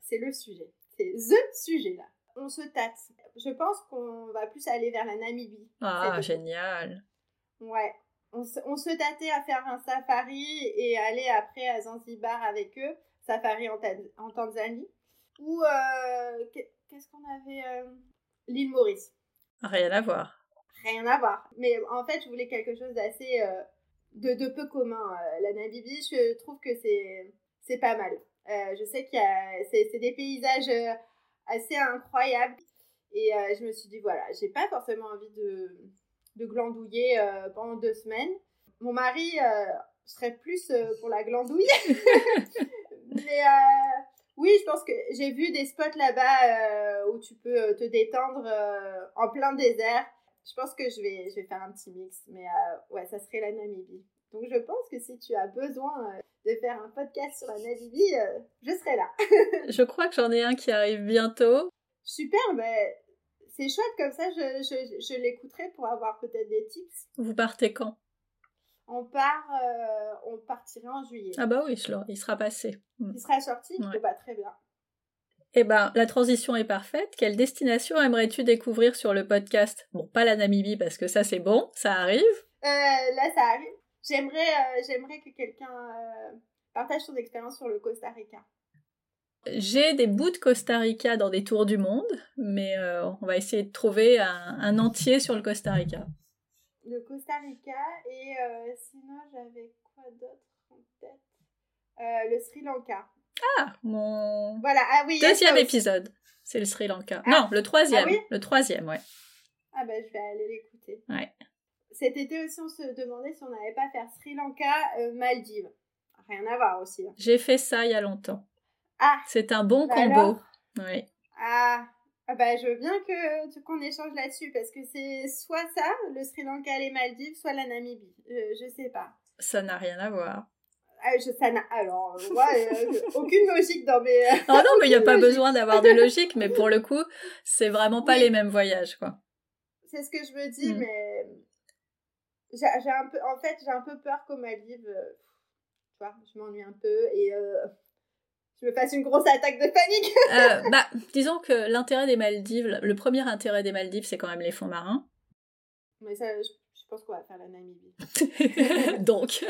c'est le sujet. C'est THE sujet là on se tâte. Je pense qu'on va plus aller vers la Namibie. Ah, génial. Ouais. On se, tâtait à faire un safari et aller après à Zanzibar avec eux. Safari en, Tanzanie. Ou, euh, qu'est-ce qu'on avait euh, L'île Maurice. Rien à voir. Rien à voir. Mais en fait, je voulais quelque chose d'assez. Euh, de, peu commun. la Namibie, je trouve que c'est pas mal. je sais qu'il y a. C'est des paysages assez incroyable. Et je me suis dit, voilà, j'ai pas forcément envie de, de glandouiller pendant deux semaines. Mon mari serait plus pour la glandouille. Mais oui, je pense que j'ai vu des spots là-bas où tu peux te détendre en plein désert. Je pense que je vais, je vais faire un petit mix. Mais ouais, ça serait la Namibie. Donc je pense que si tu as besoin de faire un podcast sur la Namibie, euh, je serai là. je crois que j'en ai un qui arrive bientôt. Super, mais c'est chouette comme ça, je, je, je l'écouterai pour avoir peut-être des tips. Vous partez quand? On part, euh, on partirait en juillet. Ah bah oui, il sera passé. Hmm. Il sera sorti, ouais. bah, très bien. Eh ben, la transition est parfaite. Quelle destination aimerais-tu découvrir sur le podcast? Bon, pas la Namibie parce que ça c'est bon, ça arrive. Euh, là, ça arrive. J'aimerais, euh, j'aimerais que quelqu'un partage son expérience sur le Costa Rica. J'ai des bouts de Costa Rica dans des tours du monde, mais on va essayer de trouver un, entier sur le Costa Rica. Le Costa Rica et sinon j'avais quoi d'autre en tête? Le Sri Lanka. Ah, mon voilà, ah oui, deuxième épisode, c'est le Sri Lanka. Ah. Non, le troisième, ah le troisième, ouais. Ah ben je vais aller l'écouter. Ouais. Cet été aussi, on se demandait si on n'allait pas faire Sri Lanka, euh, Maldives. Rien à voir aussi. Hein. J'ai fait ça il y a longtemps. Ah C'est un bon bah combo. Oui. Ah, ah bah, je veux bien que qu'on échange là-dessus parce que c'est soit ça, le Sri Lanka, les Maldives, soit la Namibie. Euh, je sais pas. Ça n'a rien à voir. Ah, je, ça n'a alors euh, aucune logique dans mes. oh non, mais il n'y a pas besoin d'avoir de logique, mais pour le coup, c'est vraiment pas les mêmes voyages, quoi. C'est ce que je me dis, mm. mais j'ai un peu, en fait, j'ai un peu peur qu'au Maldives, euh, tu vois, je m'ennuie un peu et je me fasse une grosse attaque de panique. Euh, bah, disons que l'intérêt des Maldives, le premier intérêt des Maldives, c'est quand même les fonds marins. Mais ça, je, pense qu'on va faire la Namibie. Donc.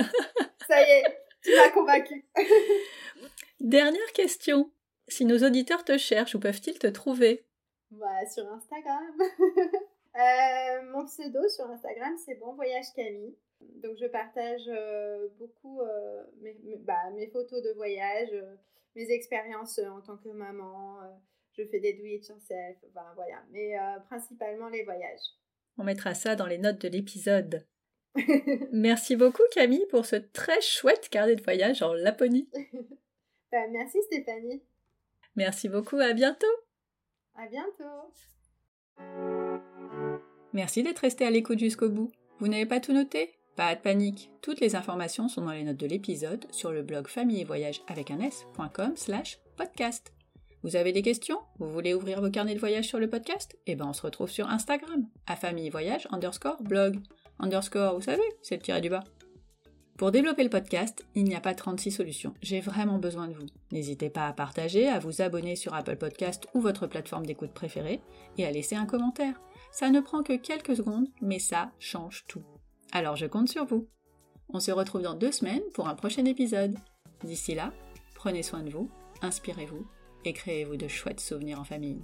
ça y est, tu m'as convaincu. Dernière question. Si nos auditeurs te cherchent, où peuvent-ils te trouver? Bah, sur Instagram. Euh, mon pseudo sur Instagram, c'est Bon Voyage Camille. Donc, je partage euh, beaucoup euh, mes, bah, mes, photos de voyage, mes expériences en tant que maman. je fais des do it yourself, voilà. Mais principalement les voyages. On mettra ça dans les notes de l'épisode. merci beaucoup Camille pour ce très chouette carnet de voyage en Laponie. bah, merci Stéphanie. Merci beaucoup, à bientôt. À bientôt. Merci d'être resté à l'écoute jusqu'au bout. Vous n'avez pas tout noté? Pas de panique, toutes les informations sont dans les notes de l'épisode sur le blog famille et voyage avec un s.com slash podcast. Vous avez des questions? Vous voulez ouvrir vos carnets de voyage sur le podcast? Eh ben on se retrouve sur Instagram, à famille voyage underscore blog. Underscore, vous savez, c'est le tiré du bas. Pour développer le podcast, il n'y a pas 36 solutions. J'ai vraiment besoin de vous. N'hésitez pas à partager, à vous abonner sur Apple Podcast ou votre plateforme d'écoute préférée et à laisser un commentaire. Ça ne prend que quelques secondes, mais ça change tout. Alors je compte sur vous. On se retrouve dans deux semaines pour un prochain épisode. D'ici là, prenez soin de vous, inspirez-vous et créez-vous de chouettes souvenirs en famille.